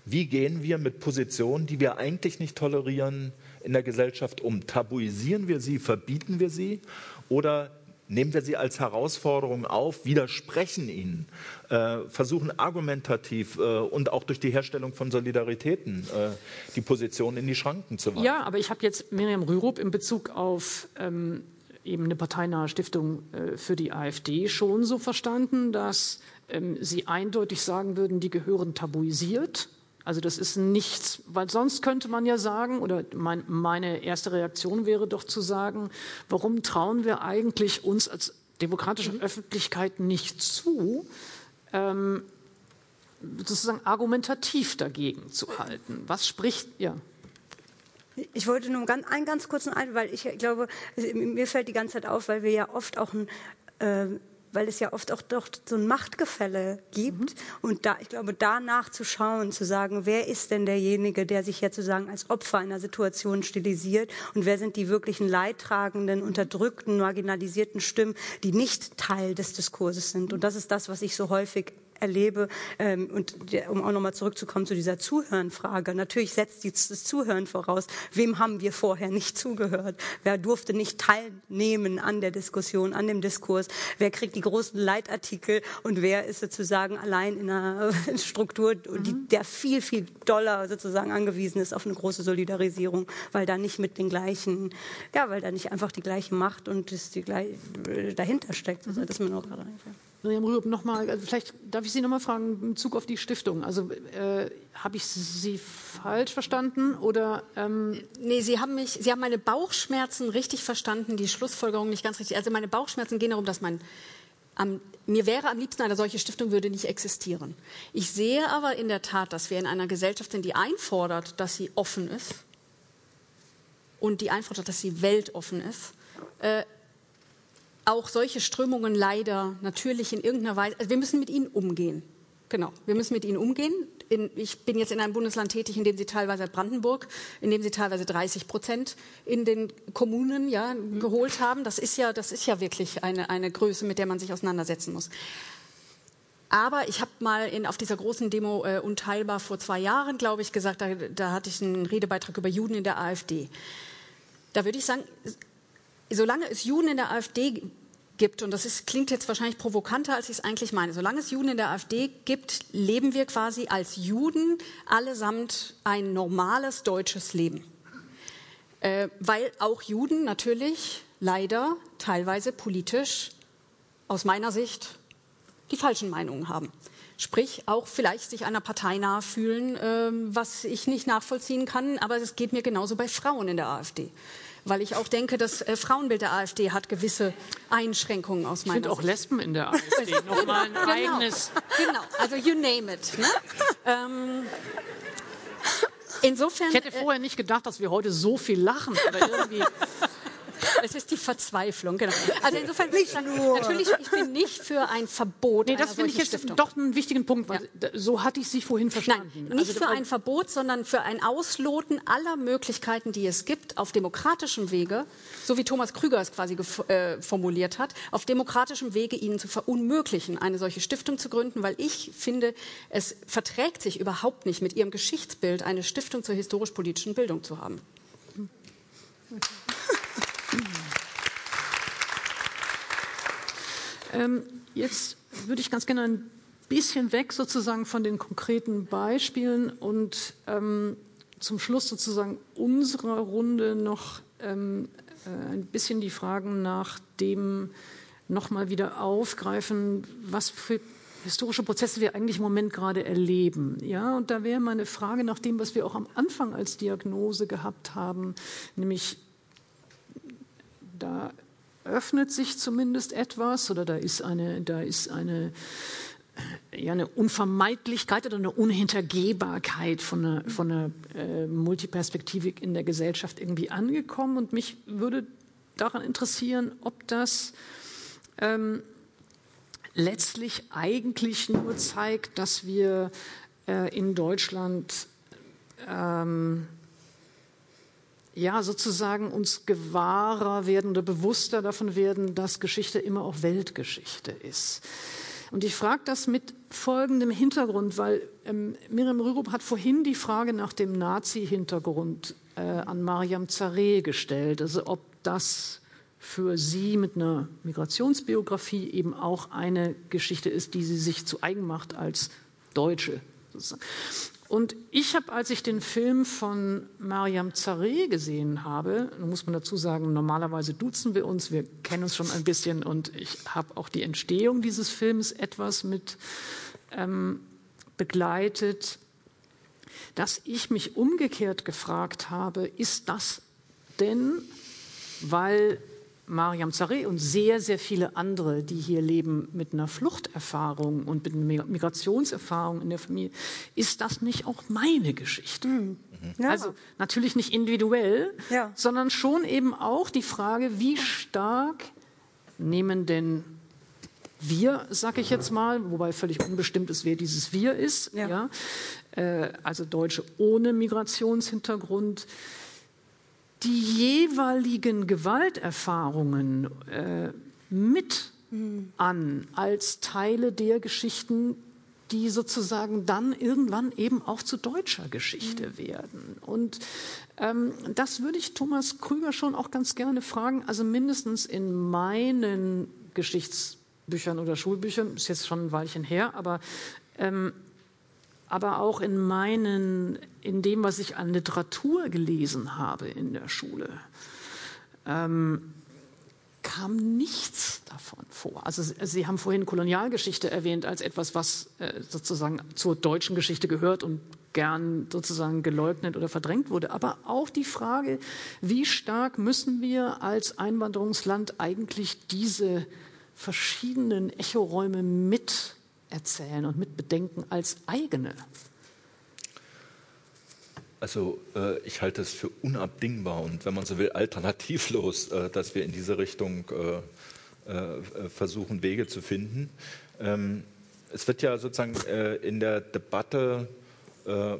B: Wie gehen wir mit Positionen, die wir eigentlich nicht tolerieren, in der Gesellschaft um? Tabuisieren wir sie, verbieten wir sie oder nehmen wir sie als Herausforderung auf, widersprechen ihnen, äh, versuchen argumentativ äh, und auch durch die Herstellung von Solidaritäten äh, die Position in die Schranken zu weisen.
A: Ja, aber ich habe jetzt Miriam Rürup in Bezug auf ähm, eben eine parteinahe Stiftung äh, für die AfD schon so verstanden, dass ähm, Sie eindeutig sagen würden, die gehören tabuisiert. Also das ist nichts, weil sonst könnte man ja sagen, oder mein, meine erste Reaktion wäre doch zu sagen, warum trauen wir eigentlich uns als demokratische mhm. Öffentlichkeit nicht zu, ähm, sozusagen argumentativ dagegen zu halten? Was spricht, ja?
C: Ich wollte nur einen ganz kurzen ein, weil ich glaube, mir fällt die ganze Zeit auf, weil wir ja oft auch ein äh, weil es ja oft auch doch so ein Machtgefälle gibt. Mhm. Und da, ich glaube, danach zu schauen, zu sagen, wer ist denn derjenige, der sich jetzt sozusagen als Opfer einer Situation stilisiert und wer sind die wirklichen leidtragenden, unterdrückten, marginalisierten Stimmen, die nicht Teil des Diskurses sind. Und das ist das, was ich so häufig erlebe. Ähm, und der, um auch nochmal zurückzukommen zu dieser Zuhörenfrage. Natürlich setzt das Zuhören voraus. Wem haben wir vorher nicht zugehört? Wer durfte nicht teilnehmen an der Diskussion, an dem Diskurs? Wer kriegt die großen Leitartikel und wer ist sozusagen allein in einer *laughs* Struktur, die, mhm. der viel, viel doller sozusagen angewiesen ist auf eine große Solidarisierung, weil da nicht mit den gleichen, ja, weil da nicht einfach die gleiche Macht und das die gleich, dahinter steckt. Mhm. Das ist mir nur gerade eingefallen.
A: Miriam Rürup, nochmal, also vielleicht darf ich Sie nochmal fragen, in Bezug auf die Stiftung. Also äh, habe ich Sie falsch verstanden oder? Ähm
D: nee, Sie haben mich, Sie haben meine Bauchschmerzen richtig verstanden, die Schlussfolgerung nicht ganz richtig. Also meine Bauchschmerzen gehen darum, dass mein am, mir wäre am liebsten eine solche Stiftung würde nicht existieren. Ich sehe aber in der Tat, dass wir in einer Gesellschaft sind, die einfordert, dass sie offen ist und die einfordert, dass sie weltoffen ist. Äh, auch solche Strömungen leider natürlich in irgendeiner Weise, also wir müssen mit ihnen umgehen. Genau, wir müssen mit ihnen umgehen. In, ich bin jetzt in einem Bundesland tätig, in dem sie teilweise Brandenburg, in dem sie teilweise 30 Prozent in den Kommunen ja, mhm. geholt haben. Das ist ja, das ist ja wirklich eine, eine Größe, mit der man sich auseinandersetzen muss. Aber ich habe mal in, auf dieser großen Demo äh, Unteilbar vor zwei Jahren, glaube ich, gesagt, da, da hatte ich einen Redebeitrag über Juden in der AfD. Da würde ich sagen, solange es Juden in der AfD gibt, und das ist, klingt jetzt wahrscheinlich provokanter, als ich es eigentlich meine, solange es Juden in der AfD gibt, leben wir quasi als Juden allesamt ein normales deutsches Leben. Äh, weil auch Juden natürlich leider teilweise politisch aus meiner Sicht die falschen Meinungen haben. Sprich, auch vielleicht sich einer Partei nahe fühlen, äh, was ich nicht nachvollziehen kann, aber es geht mir genauso bei Frauen in der AfD weil ich auch denke, das äh, Frauenbild der AfD hat gewisse Einschränkungen aus meiner
A: Sicht. Ich finde auch Lesben in der AfD *laughs* nochmal ein genau, eigenes.
D: Genau, also you name it. Ne? ähm, *laughs* insofern.
A: Ich hätte äh, vorher nicht gedacht, dass wir heute so viel lachen, aber irgendwie. *laughs*
D: Es ist die Verzweiflung, genau. Also insofern nicht nur. natürlich, ich bin nicht für ein Verbot.
A: Nee, das finde ich jetzt Stiftung. doch einen wichtigen Punkt, weil ja. so hatte ich Sie vorhin verstanden.
D: Nein, nicht also, für ein Verbot, sondern für ein Ausloten aller Möglichkeiten, die es gibt, auf demokratischem Wege, so wie Thomas Krüger es quasi äh, formuliert hat, auf demokratischem Wege ihnen zu verunmöglichen, eine solche Stiftung zu gründen, weil ich finde, es verträgt sich überhaupt nicht mit ihrem Geschichtsbild, eine Stiftung zur historisch-politischen Bildung zu haben. Okay.
A: Jetzt würde ich ganz gerne ein bisschen weg sozusagen von den konkreten Beispielen und ähm, zum Schluss sozusagen unserer Runde noch ähm, äh, ein bisschen die Fragen nach dem nochmal wieder aufgreifen, was für historische Prozesse wir eigentlich im Moment gerade erleben. Ja, und da wäre meine Frage nach dem, was wir auch am Anfang als Diagnose gehabt haben, nämlich da öffnet sich zumindest etwas oder da ist eine, da ist eine, ja, eine Unvermeidlichkeit oder eine Unhintergehbarkeit von einer, von einer äh, Multiperspektivik in der Gesellschaft irgendwie angekommen. Und mich würde daran interessieren, ob das ähm, letztlich eigentlich nur zeigt, dass wir äh, in Deutschland ähm, ja, sozusagen uns gewahrer werden oder bewusster davon werden, dass Geschichte immer auch Weltgeschichte ist. Und ich frage das mit folgendem Hintergrund, weil ähm, Miriam Rürup hat vorhin die Frage nach dem Nazi-Hintergrund äh, an Mariam Zareh gestellt, also ob das für sie mit einer Migrationsbiografie eben auch eine Geschichte ist, die sie sich zu eigen macht als Deutsche. Und ich habe, als ich den Film von Mariam Zareh gesehen habe, muss man dazu sagen, normalerweise duzen wir uns, wir kennen uns schon ein bisschen und ich habe auch die Entstehung dieses Films etwas mit ähm, begleitet, dass ich mich umgekehrt gefragt habe, ist das denn, weil Mariam Zareh und sehr, sehr viele andere, die hier leben mit einer Fluchterfahrung und mit einer Migrationserfahrung in der Familie, ist das nicht auch meine Geschichte? Mhm. Ja. Also natürlich nicht individuell, ja. sondern schon eben auch die Frage, wie stark nehmen denn wir, sag ich jetzt mal, wobei völlig unbestimmt ist, wer dieses Wir ist, ja. ja äh, also Deutsche ohne Migrationshintergrund, die jeweiligen Gewalterfahrungen äh, mit mhm. an als Teile der Geschichten, die sozusagen dann irgendwann eben auch zu deutscher Geschichte mhm. werden. Und ähm, das würde ich Thomas Krüger schon auch ganz gerne fragen. Also mindestens in meinen Geschichtsbüchern oder Schulbüchern, ist jetzt schon ein Weilchen her, aber ähm, aber auch in meinen, in dem, was ich an Literatur gelesen habe in der Schule, ähm, kam nichts davon vor. Also Sie haben vorhin Kolonialgeschichte erwähnt als etwas, was äh, sozusagen zur deutschen Geschichte gehört und gern sozusagen geleugnet oder verdrängt wurde. Aber auch die Frage, wie stark müssen wir als Einwanderungsland eigentlich diese verschiedenen Echoräume mit erzählen und mitbedenken als eigene?
B: Also äh, ich halte es für unabdingbar und wenn man so will, alternativlos, äh, dass wir in diese Richtung äh, äh versuchen, Wege zu finden. Ähm, es wird ja sozusagen äh, in der Debatte äh,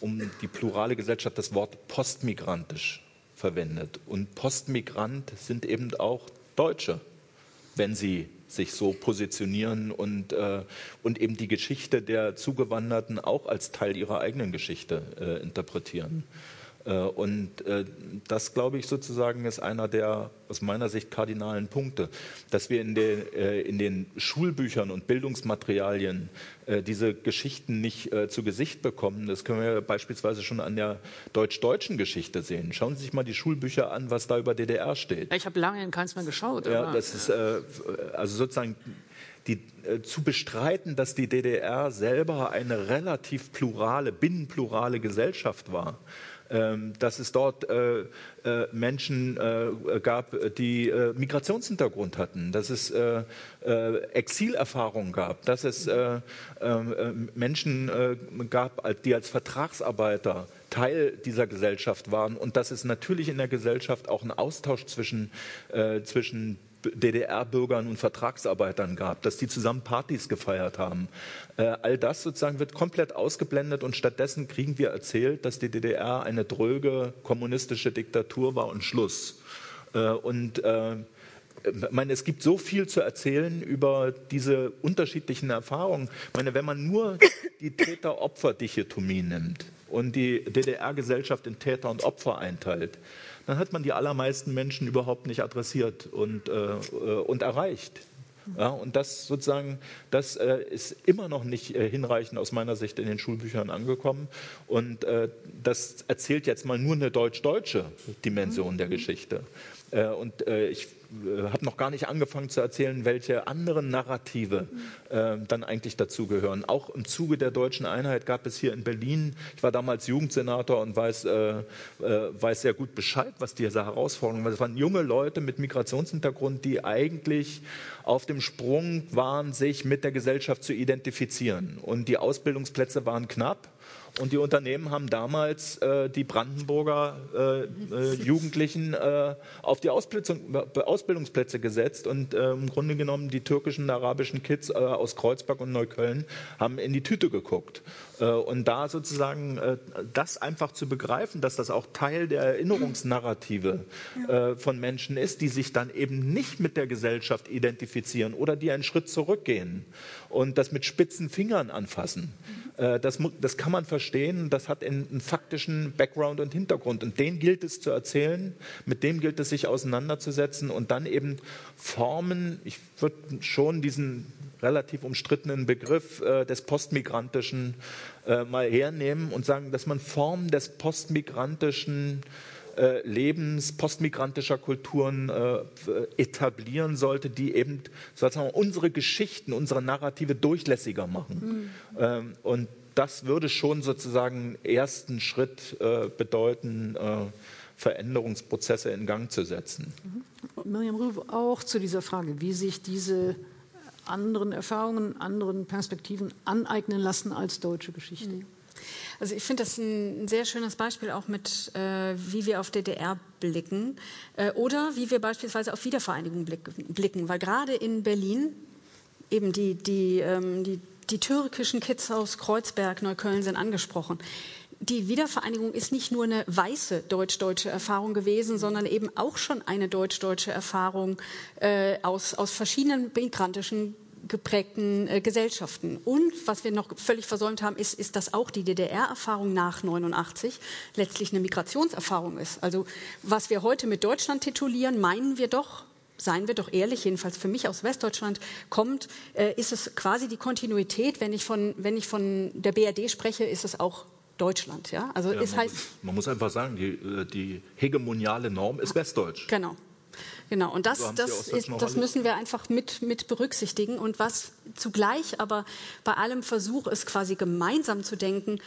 B: um die plurale Gesellschaft das Wort postmigrantisch verwendet. Und Postmigrant sind eben auch Deutsche, wenn sie sich so positionieren und, äh, und eben die Geschichte der Zugewanderten auch als Teil ihrer eigenen Geschichte äh, interpretieren. Äh, und äh, das, glaube ich, sozusagen ist einer der aus meiner Sicht kardinalen Punkte, dass wir in den, äh, in den Schulbüchern und Bildungsmaterialien diese Geschichten nicht zu Gesicht bekommen. Das können wir beispielsweise schon an der deutsch-deutschen Geschichte sehen. Schauen Sie sich mal die Schulbücher an, was da über DDR steht.
A: Ich habe lange in keins mehr geschaut.
B: Ja, das ist also sozusagen die, äh, zu bestreiten, dass die DDR selber eine relativ plurale, binnenplurale Gesellschaft war dass es dort äh, äh, Menschen äh, gab, die Migrationshintergrund hatten, dass es Exilerfahrungen gab, dass es Menschen gab, die als Vertragsarbeiter Teil dieser Gesellschaft waren und dass es natürlich in der Gesellschaft auch einen Austausch zwischen, zwischen DDR-Bürgern und Vertragsarbeitern gab, dass die zusammen Partys gefeiert haben. Äh, all das sozusagen wird komplett ausgeblendet und stattdessen kriegen wir erzählt, dass die DDR eine dröge kommunistische Diktatur war und Schluss. Äh, und äh, ich meine, es gibt so viel zu erzählen über diese unterschiedlichen Erfahrungen. Ich meine, wenn man nur die Täter-Opfer-Dichotomie nimmt und die DDR-Gesellschaft in Täter und Opfer einteilt, dann hat man die allermeisten Menschen überhaupt nicht adressiert und, äh, äh, und erreicht. Ja, und das sozusagen, das äh, ist immer noch nicht äh, hinreichend aus meiner Sicht in den Schulbüchern angekommen. Und äh, das erzählt jetzt mal nur eine deutsch-deutsche Dimension der Geschichte. Äh, und äh, ich habe noch gar nicht angefangen zu erzählen, welche anderen Narrative dann eigentlich dazugehören. Auch im Zuge der deutschen Einheit gab es hier in Berlin, ich war damals Jugendsenator und weiß, weiß sehr gut Bescheid, was diese Herausforderungen waren. Es waren junge Leute mit Migrationshintergrund, die eigentlich auf dem Sprung waren, sich mit der Gesellschaft zu identifizieren. Und die Ausbildungsplätze waren knapp. Und die Unternehmen haben damals äh, die Brandenburger äh, äh, Jugendlichen äh, auf die Ausbildungsplätze gesetzt und äh, im Grunde genommen die türkischen, arabischen Kids äh, aus Kreuzberg und Neukölln haben in die Tüte geguckt. Und da sozusagen das einfach zu begreifen, dass das auch Teil der Erinnerungsnarrative von Menschen ist, die sich dann eben nicht mit der Gesellschaft identifizieren oder die einen Schritt zurückgehen und das mit spitzen Fingern anfassen. Das, das kann man verstehen, das hat einen faktischen Background und Hintergrund. Und den gilt es zu erzählen, mit dem gilt es sich auseinanderzusetzen und dann eben Formen, ich würde schon diesen relativ umstrittenen Begriff äh, des Postmigrantischen äh, mal hernehmen und sagen, dass man Formen des postmigrantischen äh, Lebens, postmigrantischer Kulturen äh, etablieren sollte, die eben sozusagen unsere Geschichten, unsere Narrative durchlässiger machen. Mhm. Ähm, und das würde schon sozusagen ersten Schritt äh, bedeuten, äh, Veränderungsprozesse in Gang zu setzen.
A: Mhm. Miriam Rüwe auch zu dieser Frage, wie sich diese anderen Erfahrungen, anderen Perspektiven aneignen lassen als deutsche Geschichte. Mhm.
D: Also ich finde das ein, sehr schönes Beispiel auch mit, äh, wie wir auf DDR blicken äh, oder wie wir beispielsweise auf Wiedervereinigung blicken, weil gerade in Berlin eben die, die, ähm, die die türkischen Kids aus Kreuzberg, Neukölln sind angesprochen. Die Wiedervereinigung ist nicht nur eine weiße deutsch-deutsche Erfahrung gewesen, sondern eben auch schon eine deutsch-deutsche Erfahrung äh, aus, aus verschiedenen migrantischen geprägten äh, Gesellschaften. Und was wir noch völlig versäumt haben, ist, ist, dass auch die DDR-Erfahrung nach 89 letztlich eine Migrationserfahrung ist. Also was wir heute mit Deutschland titulieren, meinen wir doch seien wir doch ehrlich, jedenfalls für mich aus Westdeutschland kommt, äh, ist es quasi die Kontinuität. Wenn ich von, wenn ich von der BRD spreche, ist es auch Deutschland. Ja?
B: Also ja, ist man, halt, muss, man muss einfach sagen, die, äh, die hegemoniale Norm ist Westdeutsch.
D: Genau. Genau, und das, so das, ist, das müssen wir einfach mit, mit berücksichtigen. Und was zugleich aber bei allem Versuch ist, quasi gemeinsam zu denken,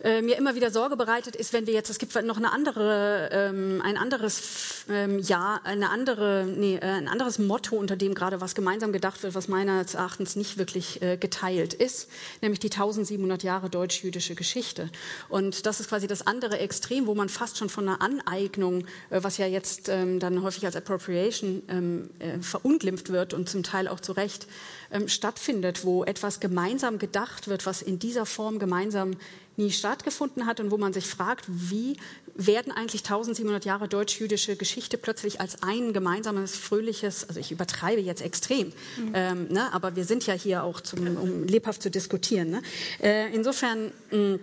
D: äh, mir immer wieder Sorge bereitet, ist, wenn wir jetzt, es gibt noch eine andere, ähm, ein anderes ähm, Jahr, eine andere, nee, äh, ein anderes Motto, unter dem gerade was gemeinsam gedacht wird, was meines Erachtens nicht wirklich äh, geteilt ist, nämlich die 1700 Jahre deutsch-jüdische Geschichte. Und das ist quasi das andere Extrem, wo man fast schon von einer Aneignung, äh, was ja jetzt ähm, dann häufig als Appropriation ähm, äh, verunglimpft wird und zum Teil auch zu Recht ähm, stattfindet, wo etwas gemeinsam gedacht wird, was in dieser Form gemeinsam nie stattgefunden hat und wo man sich fragt, wie werden eigentlich 1700 Jahre deutsch-jüdische Geschichte plötzlich als ein gemeinsames, fröhliches, also ich übertreibe jetzt extrem, mhm. ähm, ne, aber wir sind ja hier auch, zum, um lebhaft zu diskutieren. Ne? Äh, insofern, mh,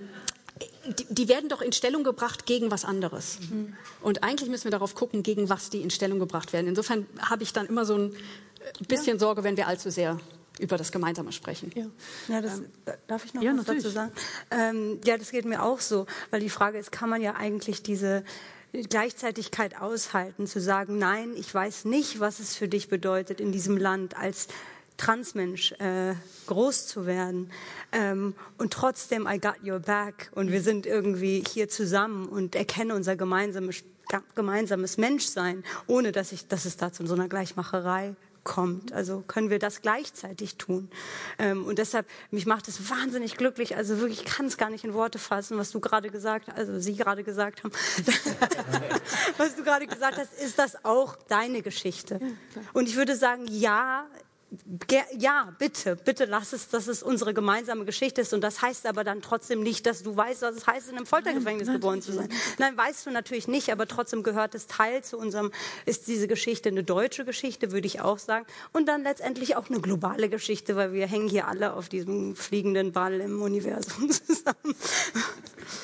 D: die, die, werden doch in Stellung gebracht gegen was anderes. Mhm. Und eigentlich müssen wir darauf gucken, gegen was die in Stellung gebracht werden. Insofern habe ich dann immer so ein bisschen ja. Sorge, wenn wir allzu sehr über das Gemeinsame sprechen.
C: Ja, ja das, ähm, darf ich noch ja, was natürlich. dazu sagen? Ähm, ja, das geht mir auch so, weil die Frage ist, kann man ja eigentlich diese Gleichzeitigkeit aushalten, zu sagen, nein, ich weiß nicht, was es für dich bedeutet, in diesem Land als Transmensch äh, groß zu werden ähm, und trotzdem I got your back und wir sind irgendwie hier zusammen und erkennen unser gemeinsames, gemeinsames Menschsein, ohne dass, ich, dass es da zu so einer Gleichmacherei kommt. Also können wir das gleichzeitig tun. Ähm, und deshalb, mich macht es wahnsinnig glücklich. Also wirklich, ich kann es gar nicht in Worte fassen, was du gerade gesagt, also Sie gerade gesagt haben. *laughs* was du gerade gesagt hast, ist das auch deine Geschichte. Und ich würde sagen, ja, ja, bitte, bitte lass es, dass es unsere gemeinsame Geschichte ist. Und das heißt aber dann trotzdem nicht, dass du weißt, was es heißt, in einem Foltergefängnis Nein, geboren zu sein. Nein, weißt du natürlich nicht, aber trotzdem gehört es Teil zu unserem, ist diese Geschichte eine deutsche Geschichte, würde ich auch sagen. Und dann letztendlich auch eine globale Geschichte, weil wir hängen hier alle auf diesem fliegenden Ball im Universum zusammen.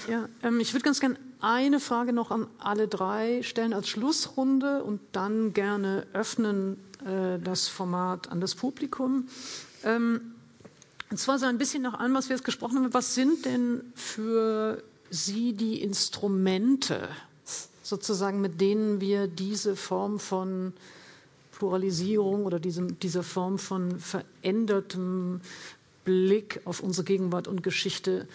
A: Ja, ähm, ich würde ganz gerne eine Frage noch an alle drei stellen als Schlussrunde und dann gerne öffnen äh, das Format an das Publikum. Ähm, und zwar so ein bisschen nach allem, was wir jetzt gesprochen haben. Was sind denn für Sie die Instrumente, sozusagen, mit denen wir diese Form von Pluralisierung oder diese, diese Form von verändertem Blick auf unsere Gegenwart und Geschichte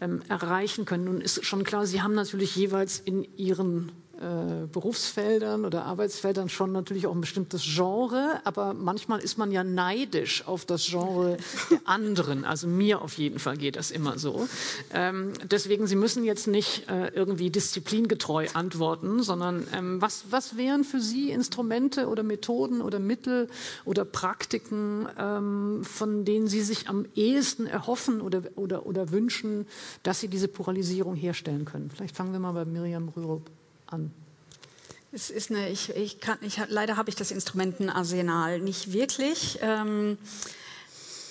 A: ähm, erreichen können? Nun ist schon klar, Sie haben natürlich jeweils in Ihren äh, Berufsfeldern oder Arbeitsfeldern schon natürlich auch ein bestimmtes Genre, aber manchmal ist man ja neidisch auf das Genre der *laughs* anderen. Also mir auf jeden Fall geht das immer so. Ähm, deswegen, Sie müssen jetzt nicht äh, irgendwie disziplingetreu antworten, sondern ähm, was, was wären für Sie Instrumente oder Methoden oder Mittel oder Praktiken, ähm, von denen Sie sich am ehesten erhoffen oder, oder, oder wünschen, dass Sie diese Pluralisierung herstellen können? Vielleicht fangen wir mal bei Miriam Rürup an.
D: Es ist eine, ich, ich kann, ich, leider habe ich das Instrumentenarsenal nicht wirklich. Ähm,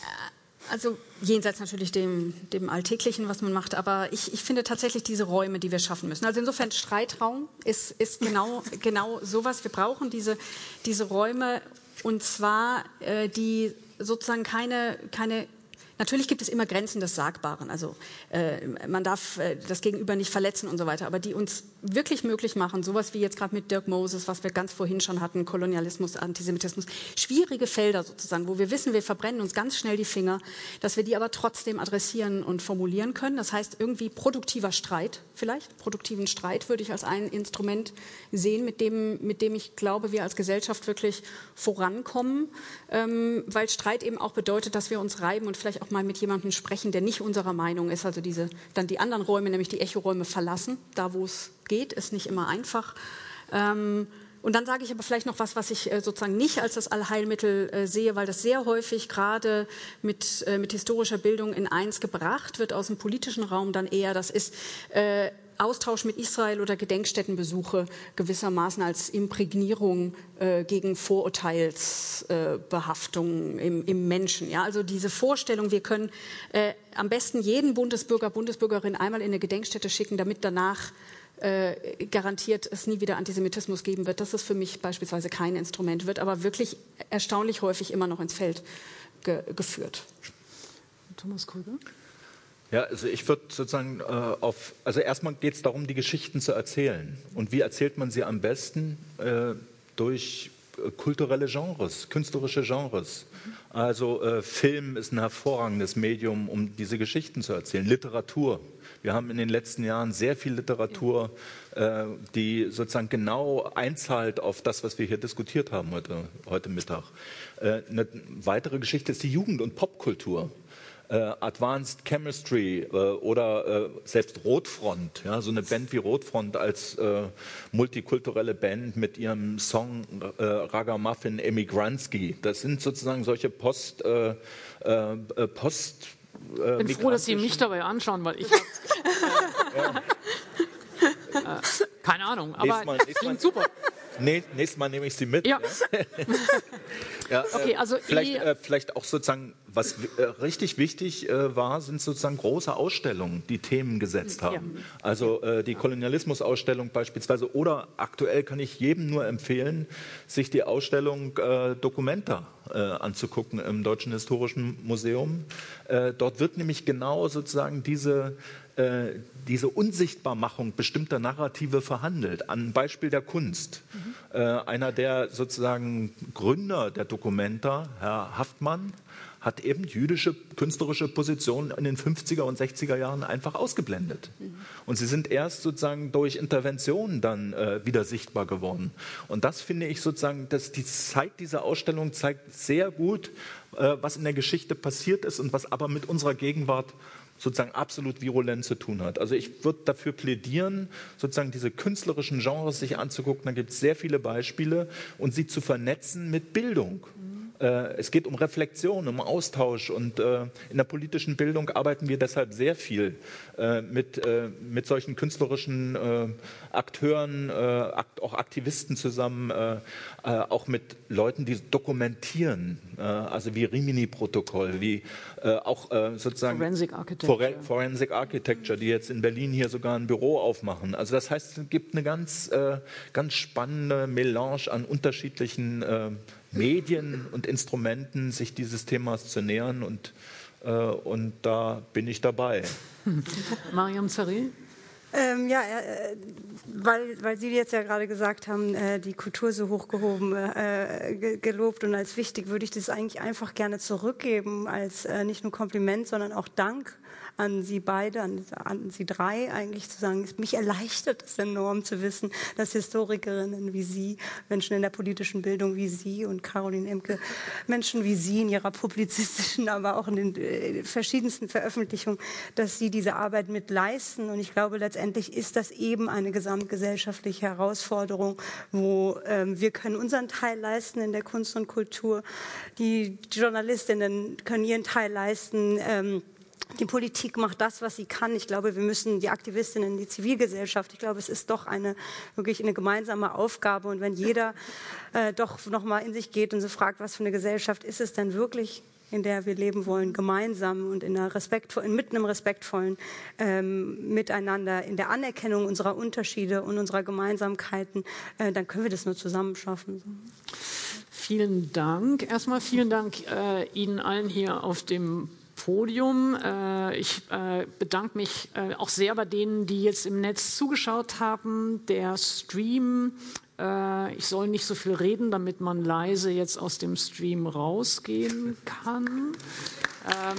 D: äh, also jenseits natürlich dem, dem Alltäglichen, was man macht, aber ich, ich finde tatsächlich diese Räume, die wir schaffen müssen. Also insofern Streitraum ist, ist genau, *laughs* genau sowas. Wir brauchen diese, diese Räume und zwar äh, die sozusagen keine, keine Natürlich gibt es immer Grenzen des Sagbaren. Also äh, man darf äh, das Gegenüber nicht verletzen und so weiter. Aber die uns wirklich möglich machen, sowas wie jetzt gerade mit Dirk Moses, was wir ganz vorhin schon hatten, Kolonialismus, Antisemitismus, schwierige Felder sozusagen, wo wir wissen, wir verbrennen uns ganz schnell die Finger, dass wir die aber trotzdem adressieren und formulieren können. Das heißt irgendwie produktiver Streit, vielleicht produktiven Streit würde ich als ein Instrument sehen, mit dem, mit dem ich glaube, wir als Gesellschaft wirklich vorankommen, ähm, weil Streit eben auch bedeutet, dass wir uns reiben und vielleicht auch mal mit jemandem sprechen, der nicht unserer Meinung ist, also diese, dann die anderen Räume, nämlich die Echoräume verlassen, da wo es geht, ist nicht immer einfach. Ähm, und dann sage ich aber vielleicht noch was, was ich äh, sozusagen nicht als das Allheilmittel äh, sehe, weil das sehr häufig gerade mit, äh, mit historischer Bildung in eins gebracht wird aus dem politischen Raum dann eher. Das ist Austausch mit Israel oder Gedenkstättenbesuche gewissermaßen als Imprägnierung gegen Vorurteilsbehaftung im, im, Menschen. Ja, also diese Vorstellung, wir können am besten jeden Bundesbürger, Bundesbürgerin einmal in eine Gedenkstätte schicken, damit danach äh, garantiert es nie wieder Antisemitismus geben wird. Das ist für mich beispielsweise kein Instrument, wird aber wirklich erstaunlich häufig immer noch ins Feld ge geführt.
A: Thomas Krüger?
B: Ja, also ich würde sozusagen äh, auf, also erstmal geht es darum, die Geschichten zu erzählen. Und wie erzählt man sie am besten? Äh, durch äh, kulturelle Genres, künstlerische Genres. Also äh, Film ist ein hervorragendes Medium, um diese Geschichten zu erzählen. Literatur. Wir haben in den letzten Jahren sehr viel Literatur, äh, die sozusagen genau einzahlt auf das, was wir hier diskutiert haben heute, heute Mittag. Äh, eine weitere Geschichte ist die Jugend- und Popkultur äh, Advanced Chemistry äh, oder äh, selbst Rotfront, ja, so eine Band wie Rotfront als äh, multikulturelle Band mit ihrem Song äh, Ragamuffin Emigranski. Das sind sozusagen solche Post, äh, Post
A: ich bin froh, dass Sie mich dabei anschauen, weil ich *laughs* habe ja. keine Ahnung, aber Mal, *laughs* klingt super.
B: Nee, nächstes Mal nehme ich Sie mit. Ja. *laughs* ja. okay, also vielleicht, eh vielleicht auch sozusagen was äh, richtig wichtig äh, war, sind sozusagen große Ausstellungen, die Themen gesetzt haben. Ja. Also äh, die Kolonialismusausstellung beispielsweise. Oder aktuell kann ich jedem nur empfehlen, sich die Ausstellung äh, Documenta äh, anzugucken im Deutschen Historischen Museum. Äh, dort wird nämlich genau sozusagen diese diese Unsichtbarmachung bestimmter Narrative verhandelt. An Beispiel der Kunst. Mhm. einer der sozusagen Gründer der Dokumenta, Herr Haftmann, hat eben jüdische künstlerische Positionen in den 50er und 60er Jahren einfach ausgeblendet. Und sie sind erst sozusagen durch Interventionen dann äh, wieder sichtbar geworden. Und das finde ich sozusagen, dass die Zeit dieser Ausstellung zeigt sehr gut, äh, was in der Geschichte passiert ist und was aber mit unserer Gegenwart sozusagen absolut virulent zu tun hat. Also ich würde dafür plädieren, sozusagen diese künstlerischen Genres sich anzugucken. Da gibt es sehr viele Beispiele und sie zu vernetzen mit Bildung. Äh, es geht um Reflexion, um Austausch und äh, in der politischen Bildung arbeiten wir deshalb sehr viel äh, mit, mit solchen künstlerischen Akteuren, auch Aktivisten zusammen, auch mit Leuten, die dokumentieren, also wie Rimini-Protokoll, wie auch sozusagen
A: Forensic Architecture.
B: Forensic Architecture, die jetzt in Berlin hier sogar ein Büro aufmachen. Also das heißt, es gibt eine ganz, ganz spannende Melange an unterschiedlichen Medien und Instrumenten, sich dieses Themas zu nähern und, äh, und da bin ich dabei. *laughs*
A: Mariam Zari?
C: Ähm, ja, äh, weil, weil Sie jetzt ja gerade gesagt haben, äh, die Kultur so hochgehoben, äh, gelobt und als wichtig, würde ich das eigentlich einfach gerne zurückgeben als äh, nicht nur Kompliment, sondern auch Dank an Sie beide, an, an Sie drei eigentlich zu sagen, mich erleichtert es enorm zu wissen, dass Historikerinnen wie Sie, Menschen in der politischen Bildung wie Sie und Caroline Emke, Menschen wie Sie in ihrer publizistischen, aber auch in den äh, verschiedensten Veröffentlichungen, dass Sie diese Arbeit mit leisten. Und ich glaube, letztendlich ist das eben eine gesamtgesellschaftliche Herausforderung, wo ähm, wir können unseren Teil leisten in der Kunst und Kultur. Die Journalistinnen können ihren Teil leisten. Ähm, die Politik macht das, was sie kann. Ich glaube, wir müssen die Aktivistinnen, die Zivilgesellschaft, ich glaube, es ist doch eine wirklich eine gemeinsame Aufgabe. Und wenn jeder äh, doch noch mal in sich geht und so fragt, was für eine Gesellschaft ist es denn wirklich, in der wir leben wollen, gemeinsam und in einer respektvollen, mit einem respektvollen ähm, Miteinander, in der Anerkennung unserer Unterschiede und unserer Gemeinsamkeiten, äh, dann können wir das nur zusammen schaffen.
A: Vielen Dank. Erstmal vielen Dank äh, Ihnen allen hier auf dem Podium. Äh, ich äh, bedanke mich äh, auch sehr bei denen, die jetzt im Netz zugeschaut haben. Der Stream, ich soll nicht so viel reden, damit man leise jetzt aus dem Stream rausgehen kann. Ähm,